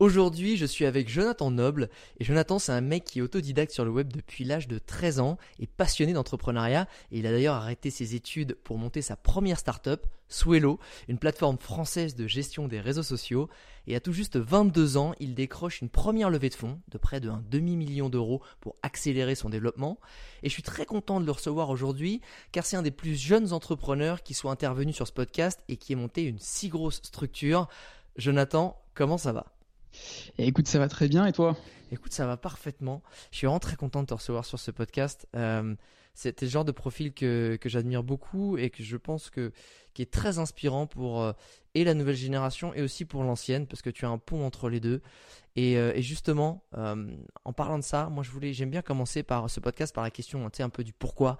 Aujourd'hui, je suis avec Jonathan Noble. Et Jonathan, c'est un mec qui est autodidacte sur le web depuis l'âge de 13 ans et passionné d'entrepreneuriat. Et il a d'ailleurs arrêté ses études pour monter sa première startup, Swello, une plateforme française de gestion des réseaux sociaux. Et à tout juste 22 ans, il décroche une première levée de fonds de près d'un demi-million d'euros pour accélérer son développement. Et je suis très content de le recevoir aujourd'hui car c'est un des plus jeunes entrepreneurs qui soit intervenu sur ce podcast et qui ait monté une si grosse structure. Jonathan, comment ça va? Écoute, ça va très bien et toi? Écoute, ça va parfaitement. Je suis vraiment très content de te recevoir sur ce podcast. Euh, C'était le genre de profil que, que j'admire beaucoup et que je pense que qui est très inspirant pour euh, et la nouvelle génération et aussi pour l'ancienne parce que tu as un pont entre les deux. Et, euh, et justement, euh, en parlant de ça, moi je voulais, j'aime bien commencer par ce podcast par la question, un peu du pourquoi.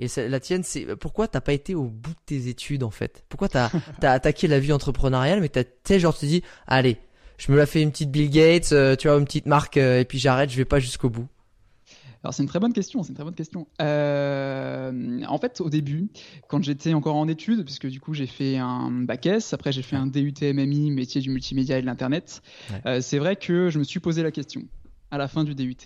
Et la tienne, c'est pourquoi t'as pas été au bout de tes études en fait? Pourquoi t'as as attaqué la vie entrepreneuriale, mais t'as, genre tu te dis, allez, je me la fais une petite Bill Gates, euh, tu vois, une petite marque, euh, et puis j'arrête, je vais pas jusqu'au bout. Alors c'est une très bonne question, c'est une très bonne question. Euh, en fait, au début, quand j'étais encore en études, puisque du coup j'ai fait un bac S, après j'ai fait un DUT MMI, métier du multimédia et de l'internet, c'est vrai que je me suis posé la question à la fin du DUT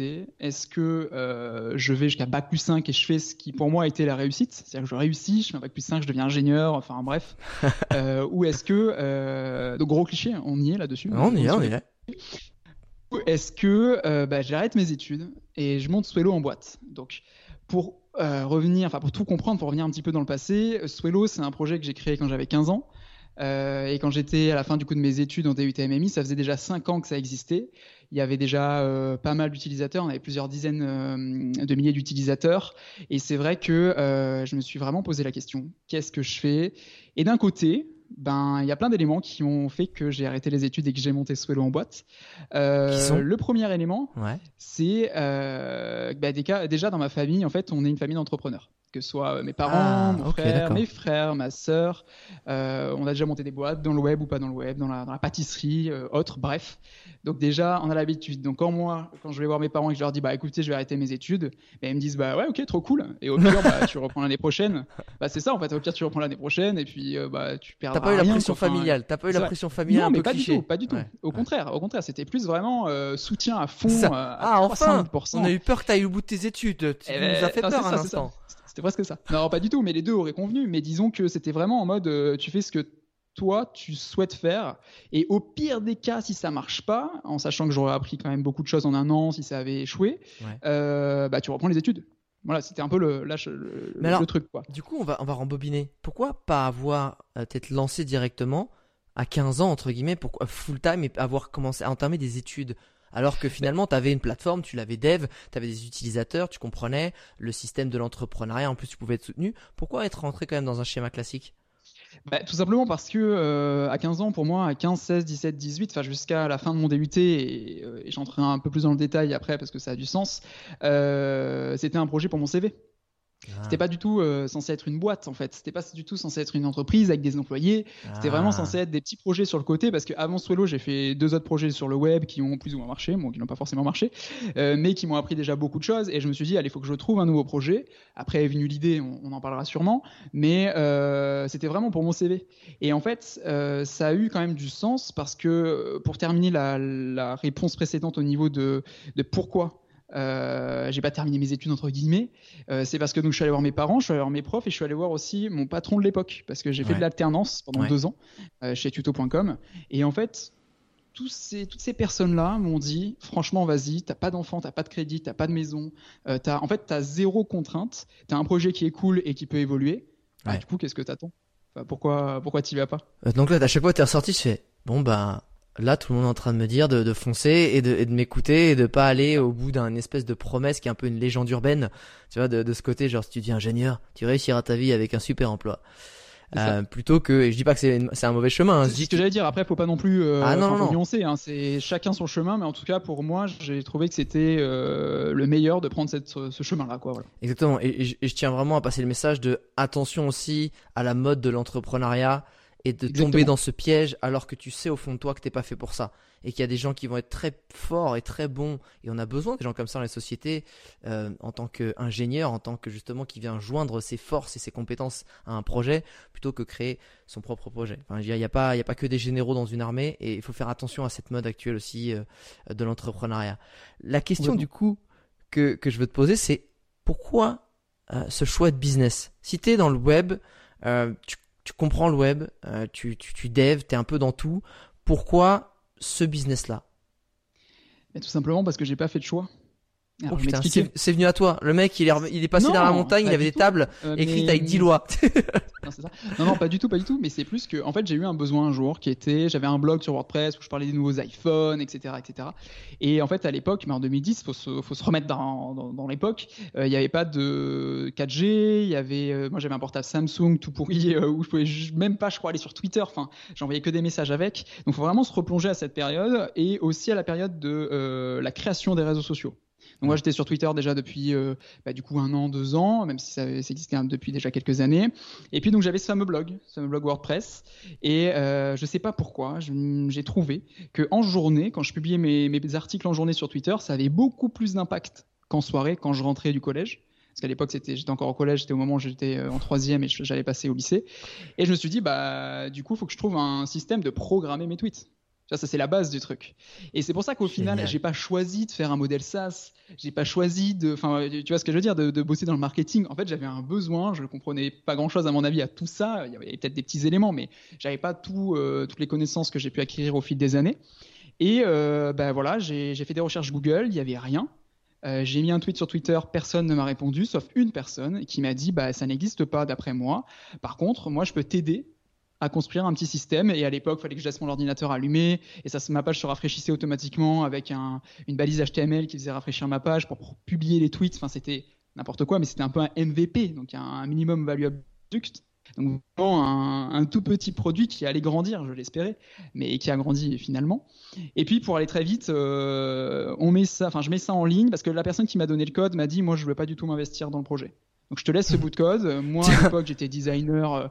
Est-ce que euh, je vais jusqu'à Bac plus 5 et je fais ce qui pour moi était la réussite? C'est-à-dire que je réussis, je fais un Bac plus 5, je deviens ingénieur, enfin bref. euh, ou est-ce que. Euh, donc gros cliché, on y est là-dessus. On y est, on y est. Est-ce que bah, j'arrête mes études et je monte Swello en boîte? Donc pour revenir, enfin pour tout comprendre, pour revenir un petit peu dans le passé, Swello c'est un projet que j'ai créé quand j'avais 15 ans. Euh, et quand j'étais à la fin du coup de mes études en DUT MMI, ça faisait déjà 5 ans que ça existait. Il y avait déjà euh, pas mal d'utilisateurs, on avait plusieurs dizaines euh, de milliers d'utilisateurs. Et c'est vrai que je me suis vraiment posé la question, qu'est-ce que je fais? Et d'un côté, ben, il y a plein d'éléments qui ont fait que j'ai arrêté les études et que j'ai monté Swello en boîte. le premier élément, ouais. c'est bah, déjà dans ma famille, en fait, on est une famille d'entrepreneurs que ce soit euh, mes parents, ah, mon frère, mes frères, ma sœur. Euh, on a déjà monté des boîtes dans le web ou pas dans le web, dans la, dans la pâtisserie, euh, autre, bref. Donc déjà, on a l'habitude. Donc quand moi, quand je vais voir mes parents et que je leur dis, bah écoutez, je vais arrêter mes études, bah, ils me disent, bah ouais, ok, trop cool. Et au pire, bah, tu reprends l'année prochaine. Bah c'est ça, en fait. Au pire, tu reprends l'année prochaine et puis bah tu perds. T'as pas eu la pression familiale. T'as pas eu la pression familiale. Non, mais pas du tout, pas du tout. Au contraire, au contraire, c'était plus vraiment soutien à fond. à ah enfin, on a eu peur que tu ailles au bout de tes études. Tu eh nous as ben, fait peur un instant. C'est presque ça. Non, pas du tout, mais les deux auraient convenu. Mais disons que c'était vraiment en mode euh, tu fais ce que toi tu souhaites faire. Et au pire des cas, si ça marche pas, en sachant que j'aurais appris quand même beaucoup de choses en un an si ça avait échoué, euh, bah tu reprends les études. Voilà, c'était un peu le, le, truc. Quoi. Du coup, on va, on va rembobiner. Pourquoi pas avoir euh, peut-être lancé directement à 15 ans, entre guillemets, pourquoi full time et avoir commencé à entamer des études alors que finalement, tu avais une plateforme, tu l'avais dev, tu avais des utilisateurs, tu comprenais le système de l'entrepreneuriat, en plus tu pouvais être soutenu. Pourquoi être rentré quand même dans un schéma classique? Bah, Tout simplement parce que euh, à 15 ans, pour moi, à 15, 16, 17, 18, enfin jusqu'à la fin de mon DUT, et, euh, et j'entrerai un peu plus dans le détail après parce que ça a du sens, euh, c'était un projet pour mon CV. Ah. C'était pas du tout euh, censé être une boîte en fait. C'était pas du tout censé être une entreprise avec des employés. C'était vraiment Ah. censé être des petits projets sur le côté parce qu'avant Swello, j'ai fait deux autres projets sur le web qui ont plus ou moins marché, bon, qui n'ont pas forcément marché, euh, mais qui m'ont appris déjà beaucoup de choses. Et je me suis dit, allez, il faut que je trouve un nouveau projet. Après est venue l'idée, on, on en parlera sûrement, mais euh, c'était vraiment pour mon CV. Et en fait, ça a eu quand même du sens parce que pour terminer la, la réponse précédente au niveau de, de pourquoi. Euh, j'ai pas terminé mes études entre guillemets. Euh, c'est parce que donc je suis allé voir mes parents, je suis allé voir mes profs et je suis allé voir aussi mon patron de l'époque parce que j'ai fait de l'alternance pendant Ouais. deux ans euh, chez tuto.com et en fait tous ces, toutes ces personnes-là m'ont dit franchement vas-y t'as pas d'enfant t'as pas de crédit t'as pas de maison t'as en fait t'as zéro contrainte t'as un projet qui est cool et qui peut évoluer Ouais. du coup qu'est-ce que t'attends? Enfin, pourquoi pourquoi t'y vas pas? Donc là, à chaque fois, t'es ressorti, tu fais, bon, bah, là, tout le monde est en train de me dire de, de foncer et de, et de m'écouter et de pas aller au bout d'un espèce de promesse qui est un peu une légende urbaine. Tu vois, de, de ce côté, genre, si tu dis ingénieur, tu réussiras ta vie avec un super emploi. Euh, plutôt que, et je dis pas que c'est un mauvais chemin, hein, C'est ce que j'allais dire. Après, faut pas non plus euh, Ah, non, non, nuancer. Hein. C'est chacun son chemin, mais en tout cas pour moi, j'ai trouvé que c'était euh, le meilleur de prendre cette, ce chemin-là, quoi. Voilà. Exactement. Et, et je- et je tiens vraiment à passer le message de attention aussi à la mode de l'entrepreneuriat et de Exactement. tomber dans ce piège alors que tu sais au fond de toi que t'es pas fait pour ça et qu'il y a des gens qui vont être très forts et très bons et on a besoin des gens comme ça dans les sociétés euh, en tant qu'ingénieur, en tant que justement qui vient joindre ses forces et ses compétences à un projet plutôt que créer son propre projet. Enfin, il n'y a pas il y a pas que des généraux dans une armée et il faut faire attention à cette mode actuelle aussi euh, de l'entrepreneuriat. La question du coup que que je veux te poser c'est pourquoi euh, ce choix de business? Si tu es dans le web, tu, tu comprends le web, euh, tu, tu, tu dev, un peu dans tout, pourquoi ce business-là? Tout simplement parce que j'ai pas fait de choix. Alors, Oh je vais putain, c'est venu à toi. Le mec, il est, il est passé Non, dans la montagne, il avait des tout. tables Euh, écrites mais- avec 10 lois. Non, ça. non, non, pas du tout, pas du tout. Mais c'est plus que, en fait, j'ai eu un besoin un jour qui était, j'avais un blog sur WordPress où je parlais des nouveaux iPhones, etc., etc. Et en fait, à l'époque, mais en 2010, faut se, faut se remettre dans, dans, dans l'époque. euh, Il n'y avait pas de 4G. Il y avait, euh, moi, j'avais un portable Samsung tout pourri où je pouvais même pas, je crois, aller sur Twitter. Enfin, j'envoyais que des messages avec. Donc, faut vraiment se replonger à cette période et aussi à la période de la création des réseaux sociaux. Donc moi j'étais sur Twitter déjà depuis euh, bah, du coup un an, deux ans, même si ça, ça existait depuis déjà quelques années. Et puis donc j'avais ce fameux blog, ce fameux blog WordPress, et euh, je sais pas pourquoi, j'ai trouvé que en journée, quand je publiais mes, mes articles en journée sur Twitter, ça avait beaucoup plus d'impact qu'en soirée quand je rentrais du collège. Parce qu'à l'époque, c'était, j'étais encore au collège, c'était au moment où j'étais euh, en troisième et j'allais passer au lycée. Et je me suis dit, bah, du coup, il faut que je trouve un système de programmer mes tweets. Ça, ça c'est la base du truc. Et c'est pour ça qu'au final, j'ai pas choisi de faire un modèle SaaS. J'ai pas choisi de, enfin, tu vois ce que je veux dire, de, de bosser dans le marketing. En fait, j'avais un besoin. Je comprenais pas grand chose à mon avis à tout ça. Il y avait peut-être des petits éléments, mais j'avais pas tout, euh, toutes les connaissances que j'ai pu acquérir au fil des années. Et euh, ben voilà, j'ai j'ai fait des recherches Google. Il y avait rien. Euh, j'ai mis un tweet sur Twitter, personne ne m'a répondu, sauf une personne qui m'a dit bah ça n'existe pas d'après moi. Par contre, moi je peux t'aider à construire un petit système. Et à l'époque, il fallait que je laisse mon ordinateur allumé et ça, ma page se rafraîchissait automatiquement avec un, une balise HTML qui faisait rafraîchir ma page pour, publier les tweets. Enfin, c'était n'importe quoi, mais c'était un peu un MVP, donc un, minimum valuable product. Donc vraiment un, un, tout petit produit qui allait grandir, je l'espérais, mais qui a grandi finalement. Et puis pour aller très vite, euh, on met ça, enfin je mets ça en ligne parce que la personne qui m'a donné le code m'a dit moi je veux pas du tout m'investir dans le projet. Donc je te laisse ce bout de code. Moi à l'époque j'étais designer, euh,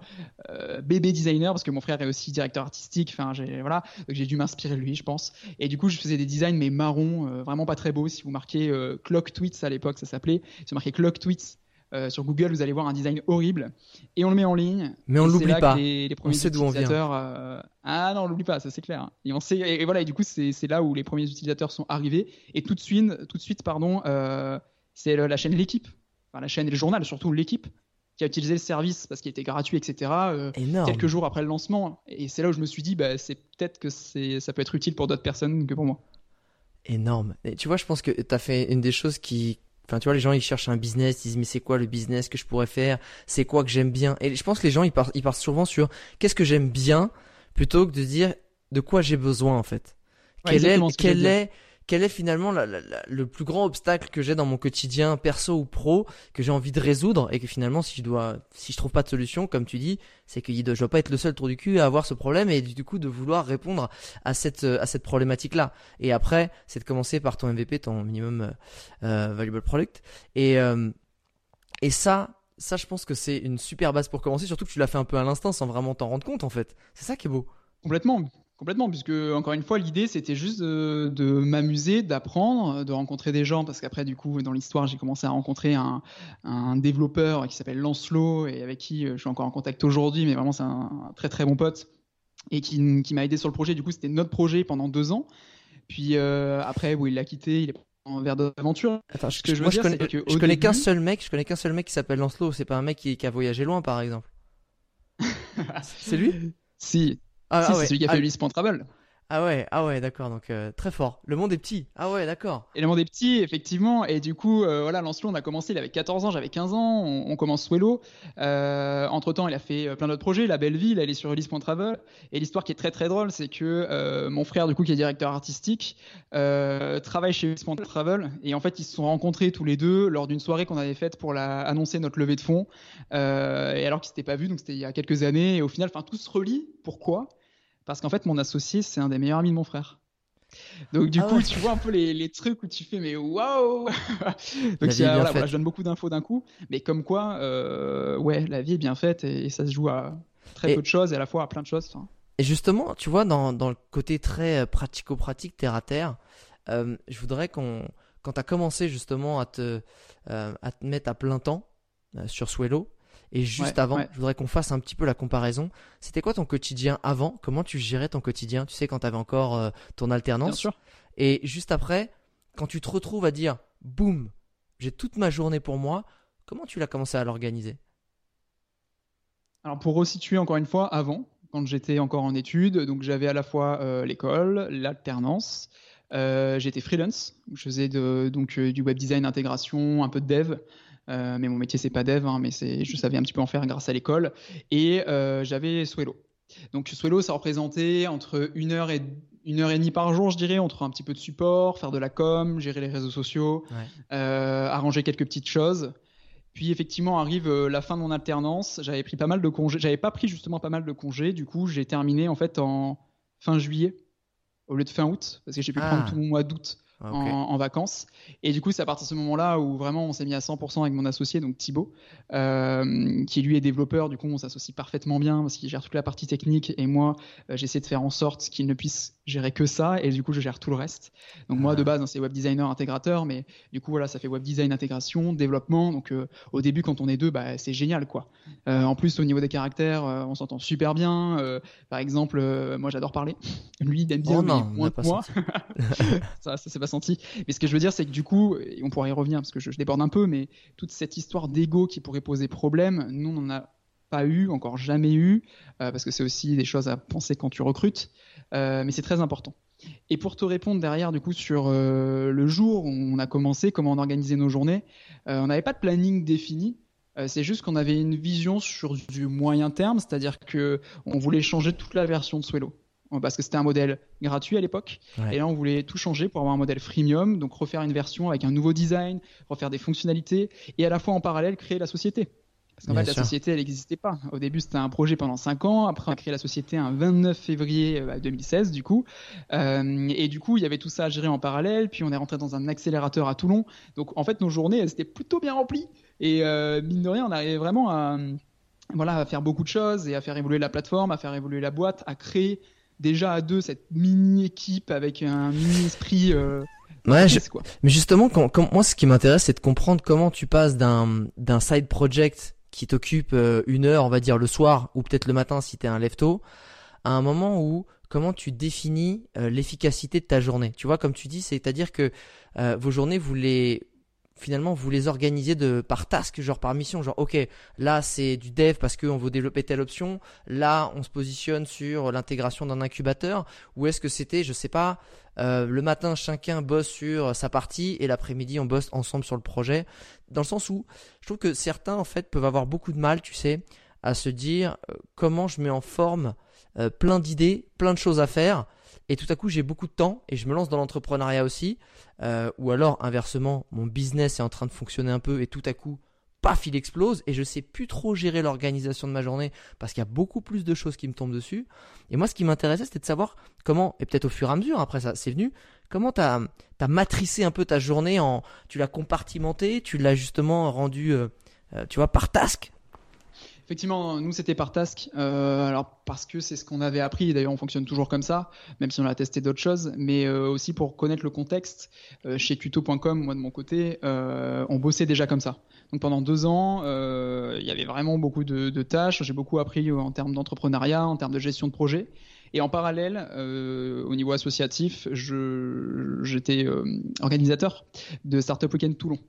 euh, bébé designer parce que mon frère est aussi directeur artistique. Enfin j'ai voilà, donc j'ai dû m'inspirer de lui je pense. Et du coup je faisais des designs mais marrons, euh, vraiment pas très beaux. Si vous marquez euh, Clock Tweets à l'époque ça s'appelait, si vous marquez Clock Tweets euh, sur Google, vous allez voir un design horrible et on le met en ligne. Mais on l'oublie pas. Les, les premiers sait d'où on vient. utilisateurs, euh, Ah non, on l'oublie pas, ça c'est clair. Et on sait. Et, et voilà. Et du coup, c'est là où les premiers utilisateurs sont arrivés. Et tout de suite, tout de suite, pardon, euh, c'est la chaîne l'équipe, enfin la chaîne et le journal, surtout l'équipe, qui a utilisé le service parce qu'il était gratuit, etc. euh, quelques jours après le lancement. Et c'est là où je me suis dit, bah, c'est peut-être que c'est, ça peut être utile pour d'autres personnes que pour moi. Énorme. Et tu vois, je pense que tu as fait une des choses qui. Enfin, tu vois, les gens, ils cherchent un business, ils disent, mais c'est quoi le business que je pourrais faire? C'est quoi que j'aime bien? Et je pense que les gens, ils partent, ils partent souvent sur qu'est-ce que j'aime bien? Plutôt que de dire de quoi j'ai besoin, en fait. Ouais, quel est, quel est, quel est finalement le plus grand obstacle que j'ai dans mon quotidien perso ou pro que j'ai envie de résoudre et que finalement si je dois si je trouve pas de solution comme tu dis c'est que je dois pas être le seul tour du cul à avoir ce problème et du coup de vouloir répondre à cette à cette problématique là et après c'est de commencer par ton MVP ton minimum euh, euh, valuable product. Et euh, et ça ça je pense que c'est une super base pour commencer surtout que tu l'as fait un peu à l'instant sans vraiment t'en rendre compte en fait. C'est ça qui est beau. Complètement Complètement, puisque encore une fois, l'idée c'était juste de, m'amuser, d'apprendre, de rencontrer des gens, parce qu'après, du coup, dans l'histoire, j'ai commencé à rencontrer un, développeur qui s'appelle Lancelot et avec qui euh, je suis encore en contact aujourd'hui, mais vraiment c'est un, très très bon pote et qui, m'a aidé sur le projet. Du coup, c'était notre projet pendant deux ans. Puis euh, après, où il l'a quitté, il est vers d'autres Attends, je, je, connais, je connais qu'un seul mec, je connais qu'un seul mec qui s'appelle Lancelot. C'est pas un mec qui, qui a voyagé loin, par exemple. c'est lui? Si, ah, si, ah c'est celui qui a fait Ulysse Travel. Ah ouais, ah ouais, d'accord, donc euh, très fort. Le monde est petit. Ah ouais, d'accord. Et le monde est petit, effectivement. Et du coup, euh, voilà, Lancelot, on a commencé, il avait 14 ans, j'avais 15 ans, on, commence Swello. Euh, entre temps, il a fait plein d'autres projets, La Belle Ville, elle est sur Ulysse.travel. Et l'histoire qui est très très drôle, c'est que mon frère, du coup, qui est directeur artistique, travaille chez Ulysse.travel. Et en fait, ils se sont rencontrés tous les deux lors d'une soirée qu'on avait faite pour la, annoncer notre levée de fonds. et alors qu'ils s'étaient pas vus, donc c'était il y a quelques années. Et au final, enfin, tout se relie. Pourquoi? Parce qu'en fait, mon associé, c'est un des meilleurs amis de mon frère. Donc du ah coup, tu vois un peu les, trucs où tu fais mais waouh. Donc voilà, je donne beaucoup d'infos d'un coup, mais comme quoi, euh, ouais, la vie est bien faite et, ça se joue à très peu de choses et à la fois à plein de choses. Et justement, tu vois, dans, dans le côté très euh, pratico-pratique, terre à terre, euh, je voudrais qu'on, quand tu as commencé justement à te, à te mettre à plein temps sur Swello, et juste avant, je voudrais qu'on fasse un petit peu la comparaison. C'était quoi ton quotidien avant? Comment tu gérais ton quotidien? Tu sais, quand tu avais encore euh, ton alternance. Bien sûr. Et juste après, quand tu te retrouves à dire, boum, j'ai toute ma journée pour moi, comment tu l'as commencé à l'organiser? Alors, pour resituer encore une fois, avant, quand j'étais encore en études, donc j'avais à la fois euh, l'école, l'alternance. Euh, j'étais freelance, je faisais de, donc du web design, intégration, un peu de dev. Euh, mais mon métier c'est pas dev, hein, mais c'est, je savais un petit peu en faire grâce à l'école. Et euh, j'avais Swello. Donc Swello, ça représentait entre une heure et une heure et demie par jour, je dirais, entre un petit peu de support, faire de la com, gérer les réseaux sociaux, euh, arranger quelques petites choses. Puis effectivement arrive la fin de mon alternance. J'avais pris pas mal de congés. J'avais pas pris justement pas mal de congés. Du coup, j'ai terminé en fait en fin juillet au lieu de fin août parce que j'ai pu prendre ah. tout mon mois d'août ah, en, vacances. Et du coup, c'est à partir de ce moment-là où vraiment on s'est mis à 100% avec mon associé, donc Thibaut, euh, qui lui est développeur. Du coup, on s'associe parfaitement bien parce qu'il gère toute la partie technique et moi, euh, j'essaie de faire en sorte qu'il ne puisse gérer que ça et du coup, je gère tout le reste. Donc moi, de ah. base, hein, c'est web designer intégrateur, mais du coup, voilà, ça fait web design intégration, développement. Donc euh, au début, quand on est deux, bah, c'est génial, quoi. en plus, au niveau des caractères, on s'entend super bien. par exemple, moi, j'adore parler. Lui, il aime bien, oh mais moins que moi. ça, ça c'est pas senti. Mais ce que je veux dire, c'est que du coup, et on pourra y revenir parce que je, déborde un peu, mais toute cette histoire d'ego qui pourrait poser problème, nous, on n'en a pas eu, encore jamais eu, euh, parce que c'est aussi des choses à penser quand tu recrutes, euh, mais c'est très important. Et pour te répondre derrière, du coup, sur euh, le jour où on a commencé, comment on organisait nos journées, on n'avait pas de planning défini. c'est juste qu'on avait une vision sur du moyen terme, c'est-à-dire que on voulait changer toute la version de Swello parce que c'était un modèle gratuit à l'époque. Et là, on voulait tout changer pour avoir un modèle freemium, donc refaire une version avec un nouveau design, refaire des fonctionnalités, et à la fois en parallèle créer la société. Parce qu'en fait, la société, elle n'existait pas. Au début, c'était un projet pendant 5 ans. Après, on a créé la société un 29 février 2016, euh, du coup. Euh, et du coup, il y avait tout ça à gérer en parallèle. Puis, on est rentré dans un accélérateur à Toulon. Donc, en fait, nos journées, elles étaient plutôt bien remplies. Et euh, mine de rien, on arrivait vraiment à, voilà, à faire beaucoup de choses et à faire évoluer la plateforme, à faire évoluer la boîte, à créer déjà à deux cette mini équipe avec un mini esprit. Euh, ouais, quoi. mais justement, quand, moi, ce qui m'intéresse, c'est de comprendre comment tu passes d'un d'un side project qui t'occupe euh, une heure, on va dire le soir ou peut-être le matin si t'es un lefto, à un moment où comment tu définis euh, l'efficacité de ta journée. Tu vois, comme tu dis, c'est-à-dire que vos journées, vous les finalement vous les organisez de par task genre par mission genre ok là c'est du dev parce qu'on veut développer telle option. Là on se positionne sur l'intégration d'un incubateur. Ou est-ce que c'était je sais pas euh, le matin chacun bosse sur sa partie et l'après-midi on bosse ensemble sur le projet. Dans le sens où je trouve que certains en fait peuvent avoir beaucoup de mal tu sais à se dire euh, comment je mets en forme euh, plein d'idées plein de choses à faire et tout à coup j'ai beaucoup de temps et je me lance dans l'entrepreneuriat aussi, euh, ou alors inversement, mon business est en train de fonctionner un peu et tout à coup, paf, il explose et je sais plus trop gérer l'organisation de ma journée parce qu'il y a beaucoup plus de choses qui me tombent dessus. Et moi, ce qui m'intéressait, c'était de savoir comment, et peut-être au fur et à mesure, après ça, c'est venu, comment tu as, matricé un peu ta journée en, tu l'as compartimenté, tu l'as justement rendu, euh, euh, tu vois, par task Effectivement, nous c'était par task, euh, alors parce que c'est ce qu'on avait appris. D'ailleurs, on fonctionne toujours comme ça, même si on a testé d'autres choses, mais euh, aussi pour connaître le contexte. Euh, chez Cuto.com, moi de mon côté, on bossait déjà comme ça. Donc pendant deux ans, il y avait vraiment beaucoup de, de tâches. J'ai beaucoup appris en termes d'entrepreneuriat, en termes de gestion de projet. Et en parallèle, au niveau associatif, j'étais organisateur de Startup Weekend Toulon.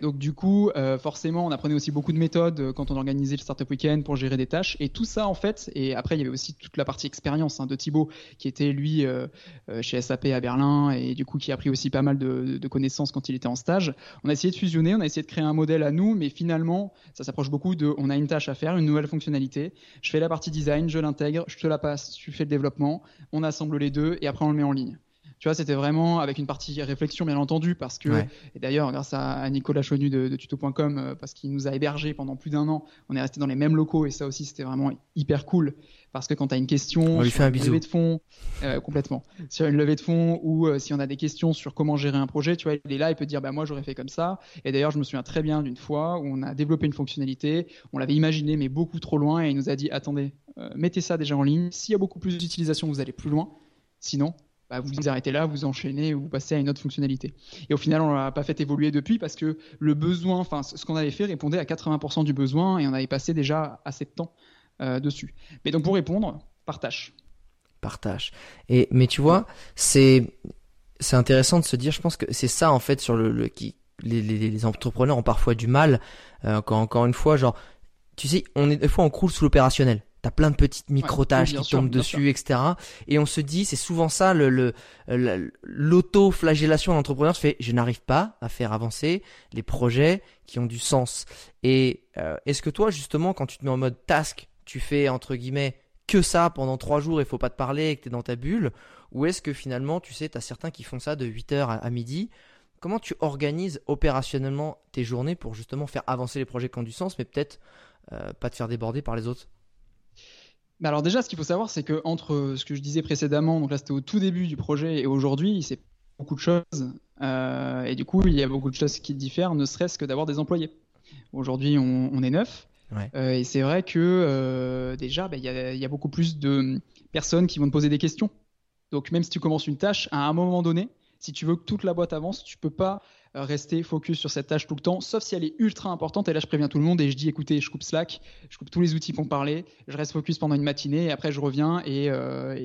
Donc du coup, euh, forcément, on apprenait aussi beaucoup de méthodes euh, quand on organisait le Startup Weekend pour gérer des tâches. Et tout ça, en fait, et après, il y avait aussi toute la partie expérience hein, de Thibaut, qui était lui euh, chez SAP à Berlin et du coup qui a pris aussi pas mal de, de, connaissances quand il était en stage. On a essayé de fusionner, on a essayé de créer un modèle à nous, mais finalement, ça s'approche beaucoup de, on a une tâche à faire, une nouvelle fonctionnalité. Je fais la partie design, je l'intègre, je te la passe, tu fais le développement, on assemble les deux et après on le met en ligne. Tu vois, c'était vraiment avec une partie réflexion, bien entendu, parce que, et d'ailleurs, grâce à, Nicolas Chonu de, tuto.com, euh, parce qu'il nous a hébergés pendant plus d'un an, on est resté dans les mêmes locaux, et ça aussi, c'était vraiment hyper cool, parce que quand tu as une question sur une levée de fonds, euh, complètement, sur une levée de fonds, ou euh, si on a des questions sur comment gérer un projet, tu vois, il est là, il peut dire, bah, moi, j'aurais fait comme ça. Et d'ailleurs, je me souviens très bien d'une fois où on a développé une fonctionnalité, on l'avait imaginé, mais beaucoup trop loin, et il nous a dit, attendez, mettez ça déjà en ligne. S'il y a beaucoup plus d'utilisation, vous allez plus loin. Sinon, bah, vous vous arrêtez là, vous enchaînez ou vous passez à une autre fonctionnalité. Et au final, on l'a pas fait évoluer depuis parce que le besoin, enfin, ce qu'on avait fait répondait à 80% du besoin et on avait passé déjà assez de temps euh, dessus. Mais donc pour répondre, partage. Partage. Et mais tu vois, c'est c'est intéressant de se dire, je pense que c'est ça en fait sur le, qui les, entrepreneurs ont parfois du mal euh, quand encore une fois genre tu sais on est des fois on croule sous l'opérationnel T'as plein de petites micro-tâches qui tombent dessus, etc. Et on se dit, c'est souvent ça, le, l'auto-flagellation d'entrepreneur se fait, je n'arrive pas à faire avancer les projets qui ont du sens. Et euh, est-ce que toi, justement, quand tu te mets en mode task, tu fais, entre guillemets, que ça pendant trois jours, il faut pas te parler et que tu es dans ta bulle? Ou est-ce que finalement, tu sais, tu as certains qui font ça de 8h à, midi? Comment tu organises opérationnellement tes journées pour justement faire avancer les projets qui ont du sens, mais peut-être euh, pas te faire déborder par les autres? Alors déjà, ce qu'il faut savoir, c'est que entre ce que je disais précédemment, donc là c'était au tout début du projet, et aujourd'hui, c'est beaucoup de choses. Euh, et du coup, il y a beaucoup de choses qui diffèrent, ne serait-ce que d'avoir des employés. Aujourd'hui, on, est neuf. Euh, et c'est vrai que euh, déjà, bah, il y, a beaucoup plus de personnes qui vont te poser des questions. Donc même si tu commences une tâche, à un moment donné, si tu veux que toute la boîte avance, tu peux pas euh, rester focus sur cette tâche tout le temps, sauf si elle est ultra importante. Et là, je préviens tout le monde et je dis écoutez, je coupe Slack, je coupe tous les outils pour parler, je reste focus pendant une matinée et après je reviens et, euh,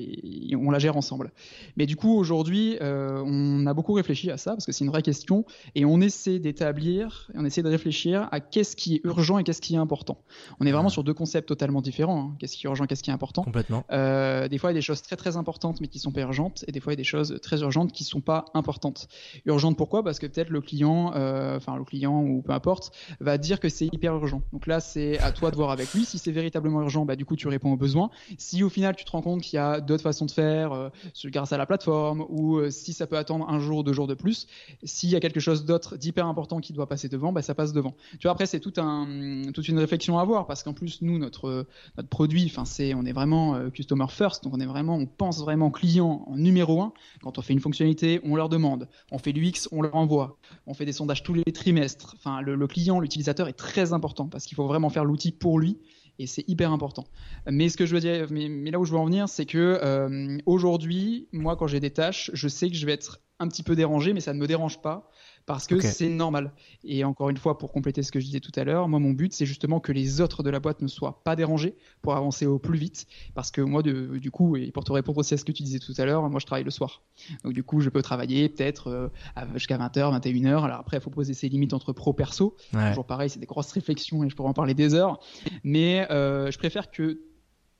on la gère ensemble. Mais du coup, aujourd'hui, euh, on a beaucoup réfléchi à ça parce que c'est une vraie question et on essaie d'établir, on essaie de réfléchir à qu'est-ce qui est urgent et qu'est-ce qui est important. On est vraiment sur deux concepts totalement différents. Hein. Qu'est-ce qui est urgent, qu'est-ce qui est important. Complètement. des fois, il y a des choses très très importantes mais qui sont pas urgentes et des fois, il y a des choses très urgentes qui sont pas importantes. Urgentes pourquoi? Parce que peut-être le client, euh, enfin le client ou peu importe, va dire que c'est hyper urgent. Donc là, c'est à toi de voir avec lui. Si c'est véritablement urgent, bah, du coup, tu réponds aux besoins. Si au final, tu te rends compte qu'il y a d'autres façons de faire euh, grâce à la plateforme ou euh, si ça peut attendre un jour ou deux jours de plus, s'il y a quelque chose d'autre d'hyper important qui doit passer devant, bah, ça passe devant. Tu vois, après, c'est toute une réflexion à avoir parce qu'en plus, nous, notre, produit, enfin, on est vraiment customer first. Donc, on est vraiment, on pense vraiment client en numéro un. Quand on fait une fonctionnalité, on leur demande. On fait l'UX, on leur envoie. On fait des sondages tous les trimestres. Enfin, le, client, l'utilisateur est très important parce qu'il faut vraiment faire l'outil pour lui et c'est hyper important. Mais ce que je veux dire, mais, là où je veux en venir, c'est que euh, aujourd'hui, moi, quand j'ai des tâches, je sais que je vais être un petit peu dérangé, mais ça ne me dérange pas parce que c'est normal. Et encore une fois, pour compléter ce que je disais tout à l'heure, moi, mon but, c'est justement que les autres de la boîte ne soient pas dérangés pour avancer au plus vite. Parce que moi, de, du coup, et pour te répondre aussi à ce que tu disais tout à l'heure, moi, je travaille le soir. Donc, du coup, je peux travailler peut-être euh, jusqu'à 20h, 21h. Alors après, il faut poser ses limites entre pro-perso. Toujours pareil, c'est des grosses réflexions et je pourrais en parler des heures. Mais euh, je préfère que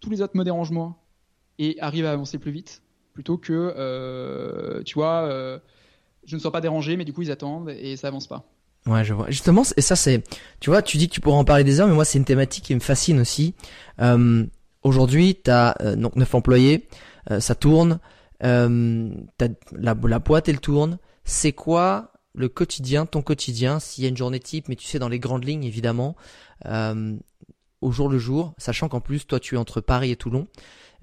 tous les autres me dérangent moins et arrivent à avancer plus vite plutôt que, euh, tu vois, je ne sois pas dérangé, mais du coup ils attendent et ça avance pas. Ouais, je vois. Justement, et ça c'est, tu vois, tu dis que tu pourras en parler des heures, mais moi c'est une thématique qui me fascine aussi. Euh, Aujourd'hui, tu as euh, donc neuf employés, euh, ça tourne. Euh, t'as- la, la boîte, elle tourne. C'est quoi le quotidien, ton quotidien, s'il y a une journée type, mais tu sais, dans les grandes lignes, évidemment, euh, au jour le jour, sachant qu'en plus, toi, tu es entre Paris et Toulon.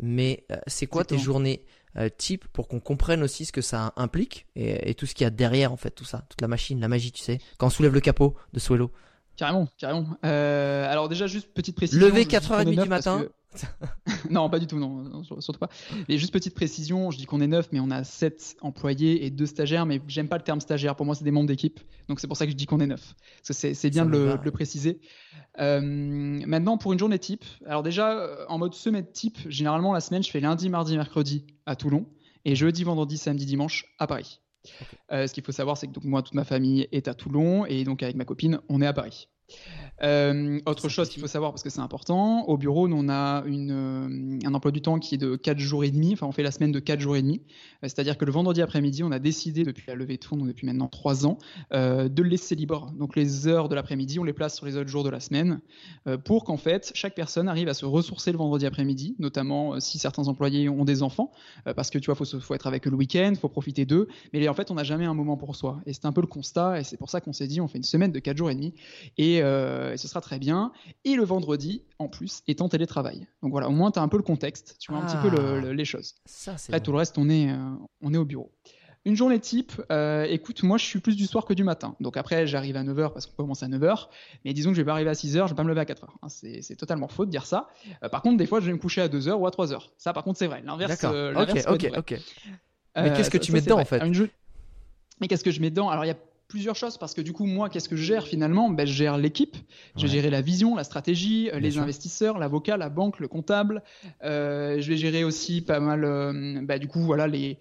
Mais euh, c'est quoi tes journées type pour qu'on comprenne aussi ce que ça implique et, et tout ce qu'il y a derrière, en fait, tout ça, toute la machine, la magie, tu sais, quand on soulève le capot de Swello. Carrément, carrément. Euh, alors déjà, juste petite précision. Lever je dis qu'on 4h30 est du matin. que- non, pas du tout, non, non, sur- surtout pas. Mais juste petite précision, je dis qu'on est neuf, mais on a sept employés et deux stagiaires, mais j'aime pas le terme stagiaire, pour moi c'est des membres d'équipe, donc c'est pour ça que je dis qu'on est neuf. Parce que c'est bien de le, va, de le préciser. Euh, maintenant, pour une journée type, alors déjà, euh, en mode semaine type, généralement la semaine, je fais lundi, mardi, mercredi à Toulon, et jeudi, vendredi, samedi, dimanche à Paris. Euh, ce qu'il faut savoir, c'est que donc, moi, toute ma famille est à Toulon, et donc avec ma copine, on est à Paris. Euh, autre Ça chose qu'il faut savoir parce que c'est important, au bureau, nous, on a une, euh, un emploi du temps qui est de 4 jours et demi, enfin on fait la semaine de 4 jours et demi, Euh, c'est-à-dire que le vendredi après-midi, on a décidé depuis la levée de fonds, depuis maintenant 3 ans, de le laisser libre. Donc les heures de l'après-midi, on les place sur les autres jours de la semaine, pour qu'en fait, chaque personne arrive à se ressourcer le vendredi après-midi, notamment si certains employés ont des enfants, parce que tu vois, faut, se- faut être avec eux le week-end, faut profiter d'eux, mais en fait, on n'a jamais un moment pour soi. Et c'est un peu le constat, et c'est pour ça qu'on s'est dit, on fait une semaine de 4 jours et demi, et, euh, et ce sera très bien. Et le vendredi, en plus, est en télétravail. Donc voilà, au moins, tu as un peu le contexte, tu vois un petit peu le- Ah. le- les choses. Ça, Après, bon. tout le reste, on est, euh, on est au bureau. Une journée type, euh, écoute, moi je suis plus du soir que du matin. Donc après, j'arrive à 9h parce qu'on commence à 9h. Mais disons que je vais pas arriver à 6h, je vais pas me lever à 4h. hein. c'est c'est totalement faux de dire ça. Euh, par contre, des fois, je vais me coucher à 2h ou à 3h. Ça, par contre, c'est vrai. L'inverse. D'accord. euh, ok, ok, ok. Mais Euh, qu'est-ce que tu ça, mets dedans, en fait Mais qu'est-ce que je mets dedans? Alors, il y a plusieurs choses parce que du coup, moi, qu'est-ce que je gère finalement? Ben, Je gère l'équipe, je vais Ouais. gérer la vision, la stratégie, euh, Bien les sûr. investisseurs, l'avocat, la banque, le comptable. Euh, je vais gérer aussi pas mal, euh, bah, du coup, voilà, les.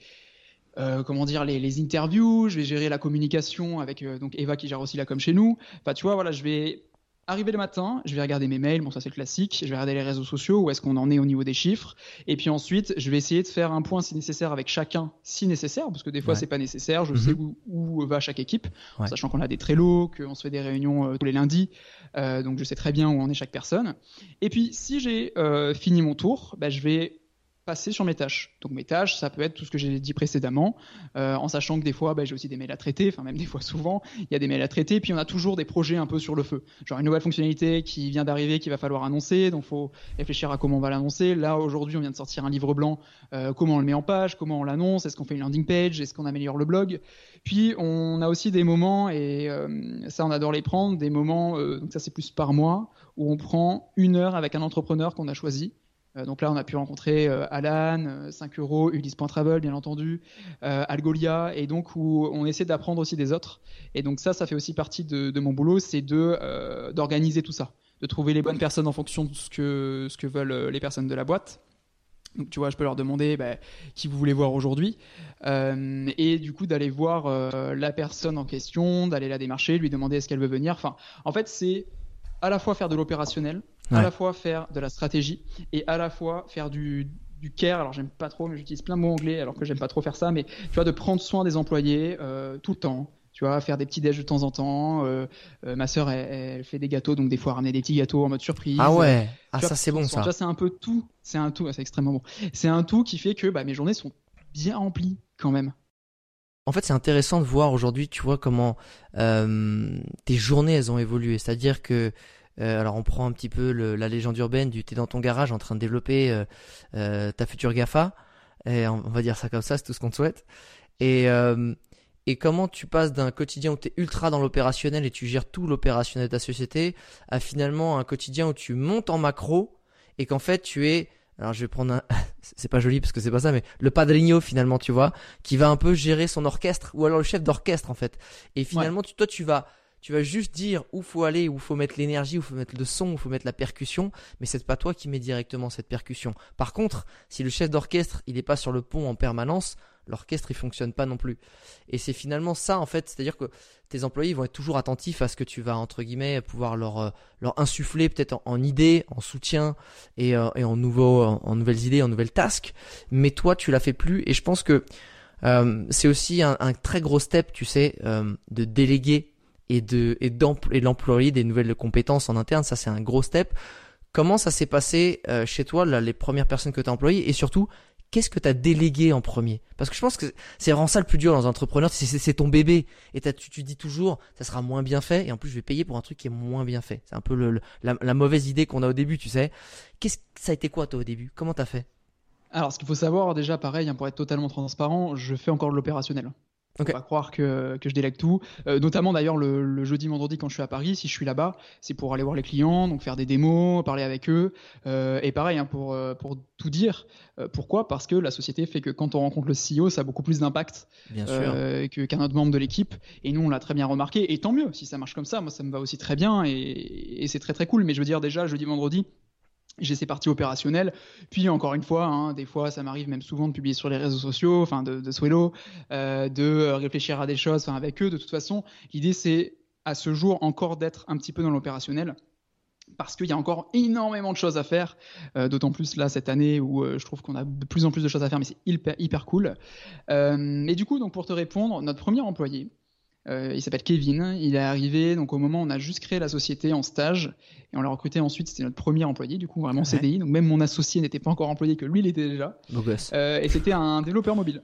euh, comment dire les, les interviews, je vais gérer la communication avec euh, donc Eva qui gère aussi la com chez nous. Enfin, tu vois, voilà, je vais arriver le matin, je vais regarder mes mails, bon ça c'est le classique, je vais regarder les réseaux sociaux, où est-ce qu'on en est au niveau des chiffres, et puis ensuite je vais essayer de faire un point si nécessaire avec chacun, si nécessaire, parce que des fois Ouais. c'est pas nécessaire, je Mhm. sais où, où va chaque équipe, en sachant qu'on a des Trello, qu'on se fait des réunions euh, tous les lundis, euh, donc je sais très bien où en est chaque personne. Et puis si j'ai euh, fini mon tour, bah, je vais passer sur mes tâches. Donc mes tâches, ça peut être tout ce que j'ai dit précédemment, euh, en sachant que des fois, bah, j'ai aussi des mails à traiter, enfin même des fois souvent, il y a des mails à traiter, puis on a toujours des projets un peu sur le feu. Genre une nouvelle fonctionnalité qui vient d'arriver, qu'il va falloir annoncer, donc faut réfléchir à comment on va l'annoncer. Là aujourd'hui, on vient de sortir un livre blanc, euh, comment on le met en page, comment on l'annonce, est-ce qu'on fait une landing page, est-ce qu'on améliore le blog. Puis on a aussi des moments, et euh, ça on adore les prendre, des moments, donc ça c'est plus par mois, où on prend une heure avec un entrepreneur qu'on a choisi. Euh, donc là, on a pu rencontrer euh, Alan, euh, 5 euros, Ulysse.travel, bien entendu, euh, Algolia, et donc où on essaie d'apprendre aussi des autres. Et donc ça, ça fait aussi partie de, mon boulot, c'est de euh, d'organiser tout ça, de trouver les bonnes personnes en fonction de ce que ce que veulent euh, les personnes de la boîte. Donc tu vois, je peux leur demander bah, qui vous voulez voir aujourd'hui, Euh, et du coup d'aller voir euh, la personne en question, d'aller la démarcher, lui demander est-ce qu'elle veut venir. Enfin, en fait, c'est à la fois faire de l'opérationnel, Ouais. à la fois faire de la stratégie et à la fois faire du, du care. Alors j'aime pas trop, mais j'utilise plein de mots anglais alors que j'aime pas trop faire ça. Mais tu vois, de prendre soin des employés euh, tout le temps. Tu vois, faire des petits déj de temps en temps. Euh, euh, ma sœur, elle, elle fait des gâteaux, donc des fois ramener des petits gâteaux en mode surprise. Ah ouais, ah vois, ça c'est bon ça. vois, c'est un peu tout. C'est un tout. C'est extrêmement bon. C'est un tout qui fait que bah, mes journées sont bien remplies quand même. En fait, c'est intéressant de voir aujourd'hui, tu vois, comment tes journées, elles ont évolué. C'est-à-dire que, euh, alors on prend un petit peu le- la légende urbaine du t'es dans ton garage en train de développer euh, euh, ta future GAFA, et on, on va dire ça comme ça, c'est tout ce qu'on te souhaite. Et, et comment tu passes d'un quotidien où tu es ultra dans l'opérationnel et tu gères tout l'opérationnel de ta société à finalement un quotidien où tu montes en macro et qu'en fait tu es alors je vais prendre un c'est pas joli parce que c'est pas ça mais le padrino finalement tu vois qui va un peu gérer son orchestre ou alors le chef d'orchestre en fait. Et finalement tu, toi tu vas tu vas juste dire où faut aller où faut mettre l'énergie où faut mettre le son où faut mettre la percussion mais c'est pas toi qui mets directement cette percussion. Par contre si le chef d'orchestre il est pas sur le pont en permanence l'orchestre il fonctionne pas non plus. Et c'est finalement ça en fait c'est à dire que tes employés vont être toujours attentifs à ce que tu vas entre guillemets pouvoir leur euh, leur insuffler peut-être en, idées en soutien et, euh, en nouveaux en, nouvelles idées en nouvelles tasks. Mais toi tu la fais plus et je pense que euh, c'est aussi un, très gros step tu sais de déléguer et de et des nouvelles compétences en interne ça c'est un gros step comment ça s'est passé euh, chez toi là, les premières personnes que tu as employées? Et surtout qu'est-ce que tu as délégué en premier? Parce que je pense que c'est vraiment ça le plus dur dans un entrepreneur, c'est ton bébé. Et tu, tu dis toujours, ça sera moins bien fait, et en plus je vais payer pour un truc qui est moins bien fait. C'est un peu le, la, mauvaise idée qu'on a au début, tu sais. Qu'est-ce ça a été quoi toi au début? Comment t'as fait? Alors ce qu'il faut savoir déjà, pareil, hein, pour être totalement transparent, je fais encore de l'opérationnel. Okay. On va croire que, que je délègue tout. Euh, notamment d'ailleurs le, jeudi, vendredi quand je suis à Paris, si je suis là-bas, c'est pour aller voir les clients, donc faire des démos, parler avec eux. Euh, et pareil, hein, pour, euh, pour tout dire, pourquoi? Parce que la société fait que quand on rencontre le CEO, ça a beaucoup plus d'impact qu'un autre membre de l'équipe. Et nous, on l'a très bien remarqué. Et tant mieux, si ça marche comme ça, moi ça me va aussi très bien et, et c'est très très cool. Mais je veux dire déjà, jeudi, vendredi, j'ai ces parties opérationnelles. Puis encore une fois, hein, des fois, ça m'arrive même souvent de publier sur les réseaux sociaux, enfin de, Swello, euh, de réfléchir à des choses avec eux. De toute façon, l'idée c'est à ce jour encore d'être un petit peu dans l'opérationnel. Parce qu'il y a encore énormément de choses à faire, euh, d'autant plus là cette année où euh, je trouve qu'on a de plus en plus de choses à faire, mais c'est hyper, hyper cool. et du coup, donc pour te répondre, notre premier employé, euh, il s'appelle Kevin. Il est arrivé donc au moment où on a juste créé la société en stage et on l'a recruté ensuite. C'était notre premier employé, du coup vraiment CDI. Donc même mon associé n'était pas encore employé, que lui il était déjà. Euh, et c'était un développeur mobile.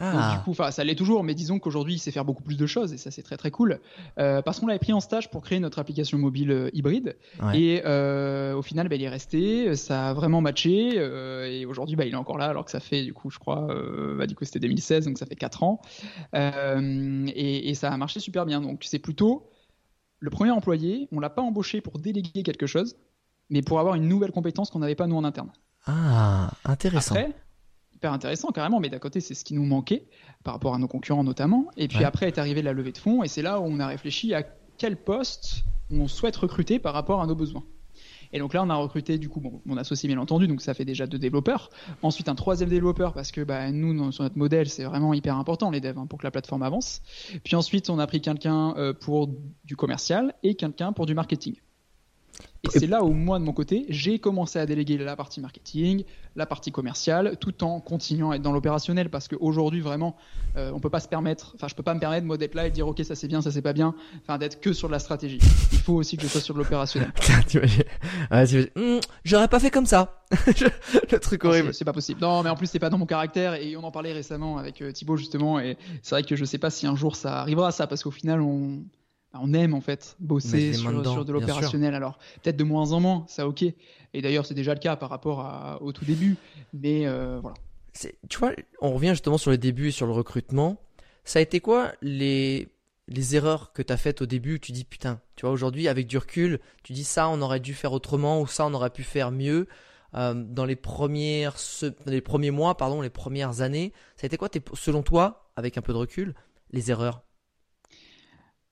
Ah. du coup, ça l'est toujours, mais disons qu'aujourd'hui, il sait faire beaucoup plus de choses et ça, c'est très très cool. Euh, parce qu'on l'avait pris en stage pour créer notre application mobile euh, hybride et euh, au final, bah, il est resté, ça a vraiment matché et aujourd'hui, bah, il est encore là alors que ça fait du coup, je crois, bah, du coup, c'était 2016, donc ça fait 4 ans et, et, ça a marché super bien. Donc c'est plutôt le premier employé, on l'a pas embauché pour déléguer quelque chose, mais pour avoir une nouvelle compétence qu'on n'avait pas nous en interne. Ah, intéressant. Après, hyper intéressant carrément, mais d'un côté c'est ce qui nous manquait par rapport à nos concurrents notamment. Et puis après est arrivée la levée de fonds et c'est là où on a réfléchi à quel poste on souhaite recruter par rapport à nos besoins. Et donc là, on a recruté du coup mon associé bien entendu, donc ça fait déjà deux développeurs. Ensuite, un troisième développeur parce que bah, nous, sur notre modèle, c'est vraiment hyper important les devs hein, pour que la plateforme avance. Puis ensuite, on a pris quelqu'un euh, pour du commercial et quelqu'un pour du marketing. Et c'est là où moi, de mon côté, j'ai commencé à déléguer la partie marketing, la partie commerciale, tout en continuant à être dans l'opérationnel, parce qu'aujourd'hui, vraiment, euh, on peut pas se permettre, enfin, je peux pas me permettre, moi, d'être là et dire, ok, ça c'est bien, ça c'est pas bien, enfin, d'être que sur de la stratégie. Il faut aussi que je sois sur de l'opérationnel. Hmm, j'aurais pas fait comme ça. le truc horrible. C'est pas possible. Non, mais en plus, c'est pas dans mon caractère, et on en parlait récemment avec euh, Thibaut, justement, et c'est vrai que je sais pas si un jour ça arrivera, ça, parce qu'au final, on, on aime en fait bosser sur, de l'opérationnel. Alors peut-être de moins en moins, ça ok. Et d'ailleurs c'est déjà le cas par rapport au tout début. Mais euh, voilà. Tu vois, on revient justement sur les débuts et sur le recrutement. Ça a été quoi les, les erreurs que tu as faites au début? Tu dis putain, tu vois aujourd'hui avec du recul, tu dis ça on aurait dû faire autrement ou ça on aurait pu faire mieux. Euh, dans les premières les premiers mois pardon les premières années ça a été quoi selon toi avec un peu de recul les erreurs?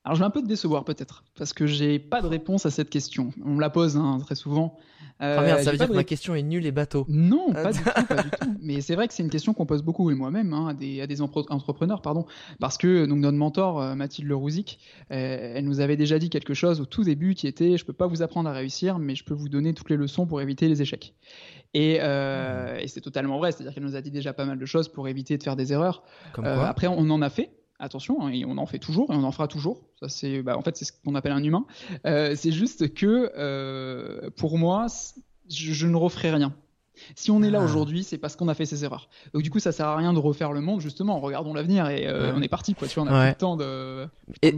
Alors je vais un peu te décevoir peut-être, parce que j'ai pas de réponse à cette question. On me la pose hein, très souvent. Euh, ah merde, ça veut dire que ma question est nulle et bateau. Non, pas du tout, pas du tout. Mais c'est vrai que c'est une question qu'on pose beaucoup, et moi-même, hein, à des, à des entrepreneurs, pardon, parce que donc notre mentor euh, Mathilde Lerouzic, euh, elle nous avait déjà dit quelque chose au tout début qui était je peux pas vous apprendre à réussir, mais je peux vous donner toutes les leçons pour éviter les échecs. Et, euh, et c'est totalement vrai, c'est-à-dire qu'elle nous a dit déjà pas mal de choses pour éviter de faire des erreurs. Comme quoi après, on en a fait attention, hein, et on en fait toujours et on en fera toujours. Ça c'est, bah, en fait, c'est ce qu'on appelle un humain. Euh, c'est juste que euh, pour moi, je, ne referai rien. Si on est là ah. aujourd'hui, c'est parce qu'on a fait ces erreurs. Donc du coup, ça sert à rien de refaire le monde. Justement, regardons l'avenir et euh, on est parti. Quoi. Tu vois, on a plus le temps de. Et,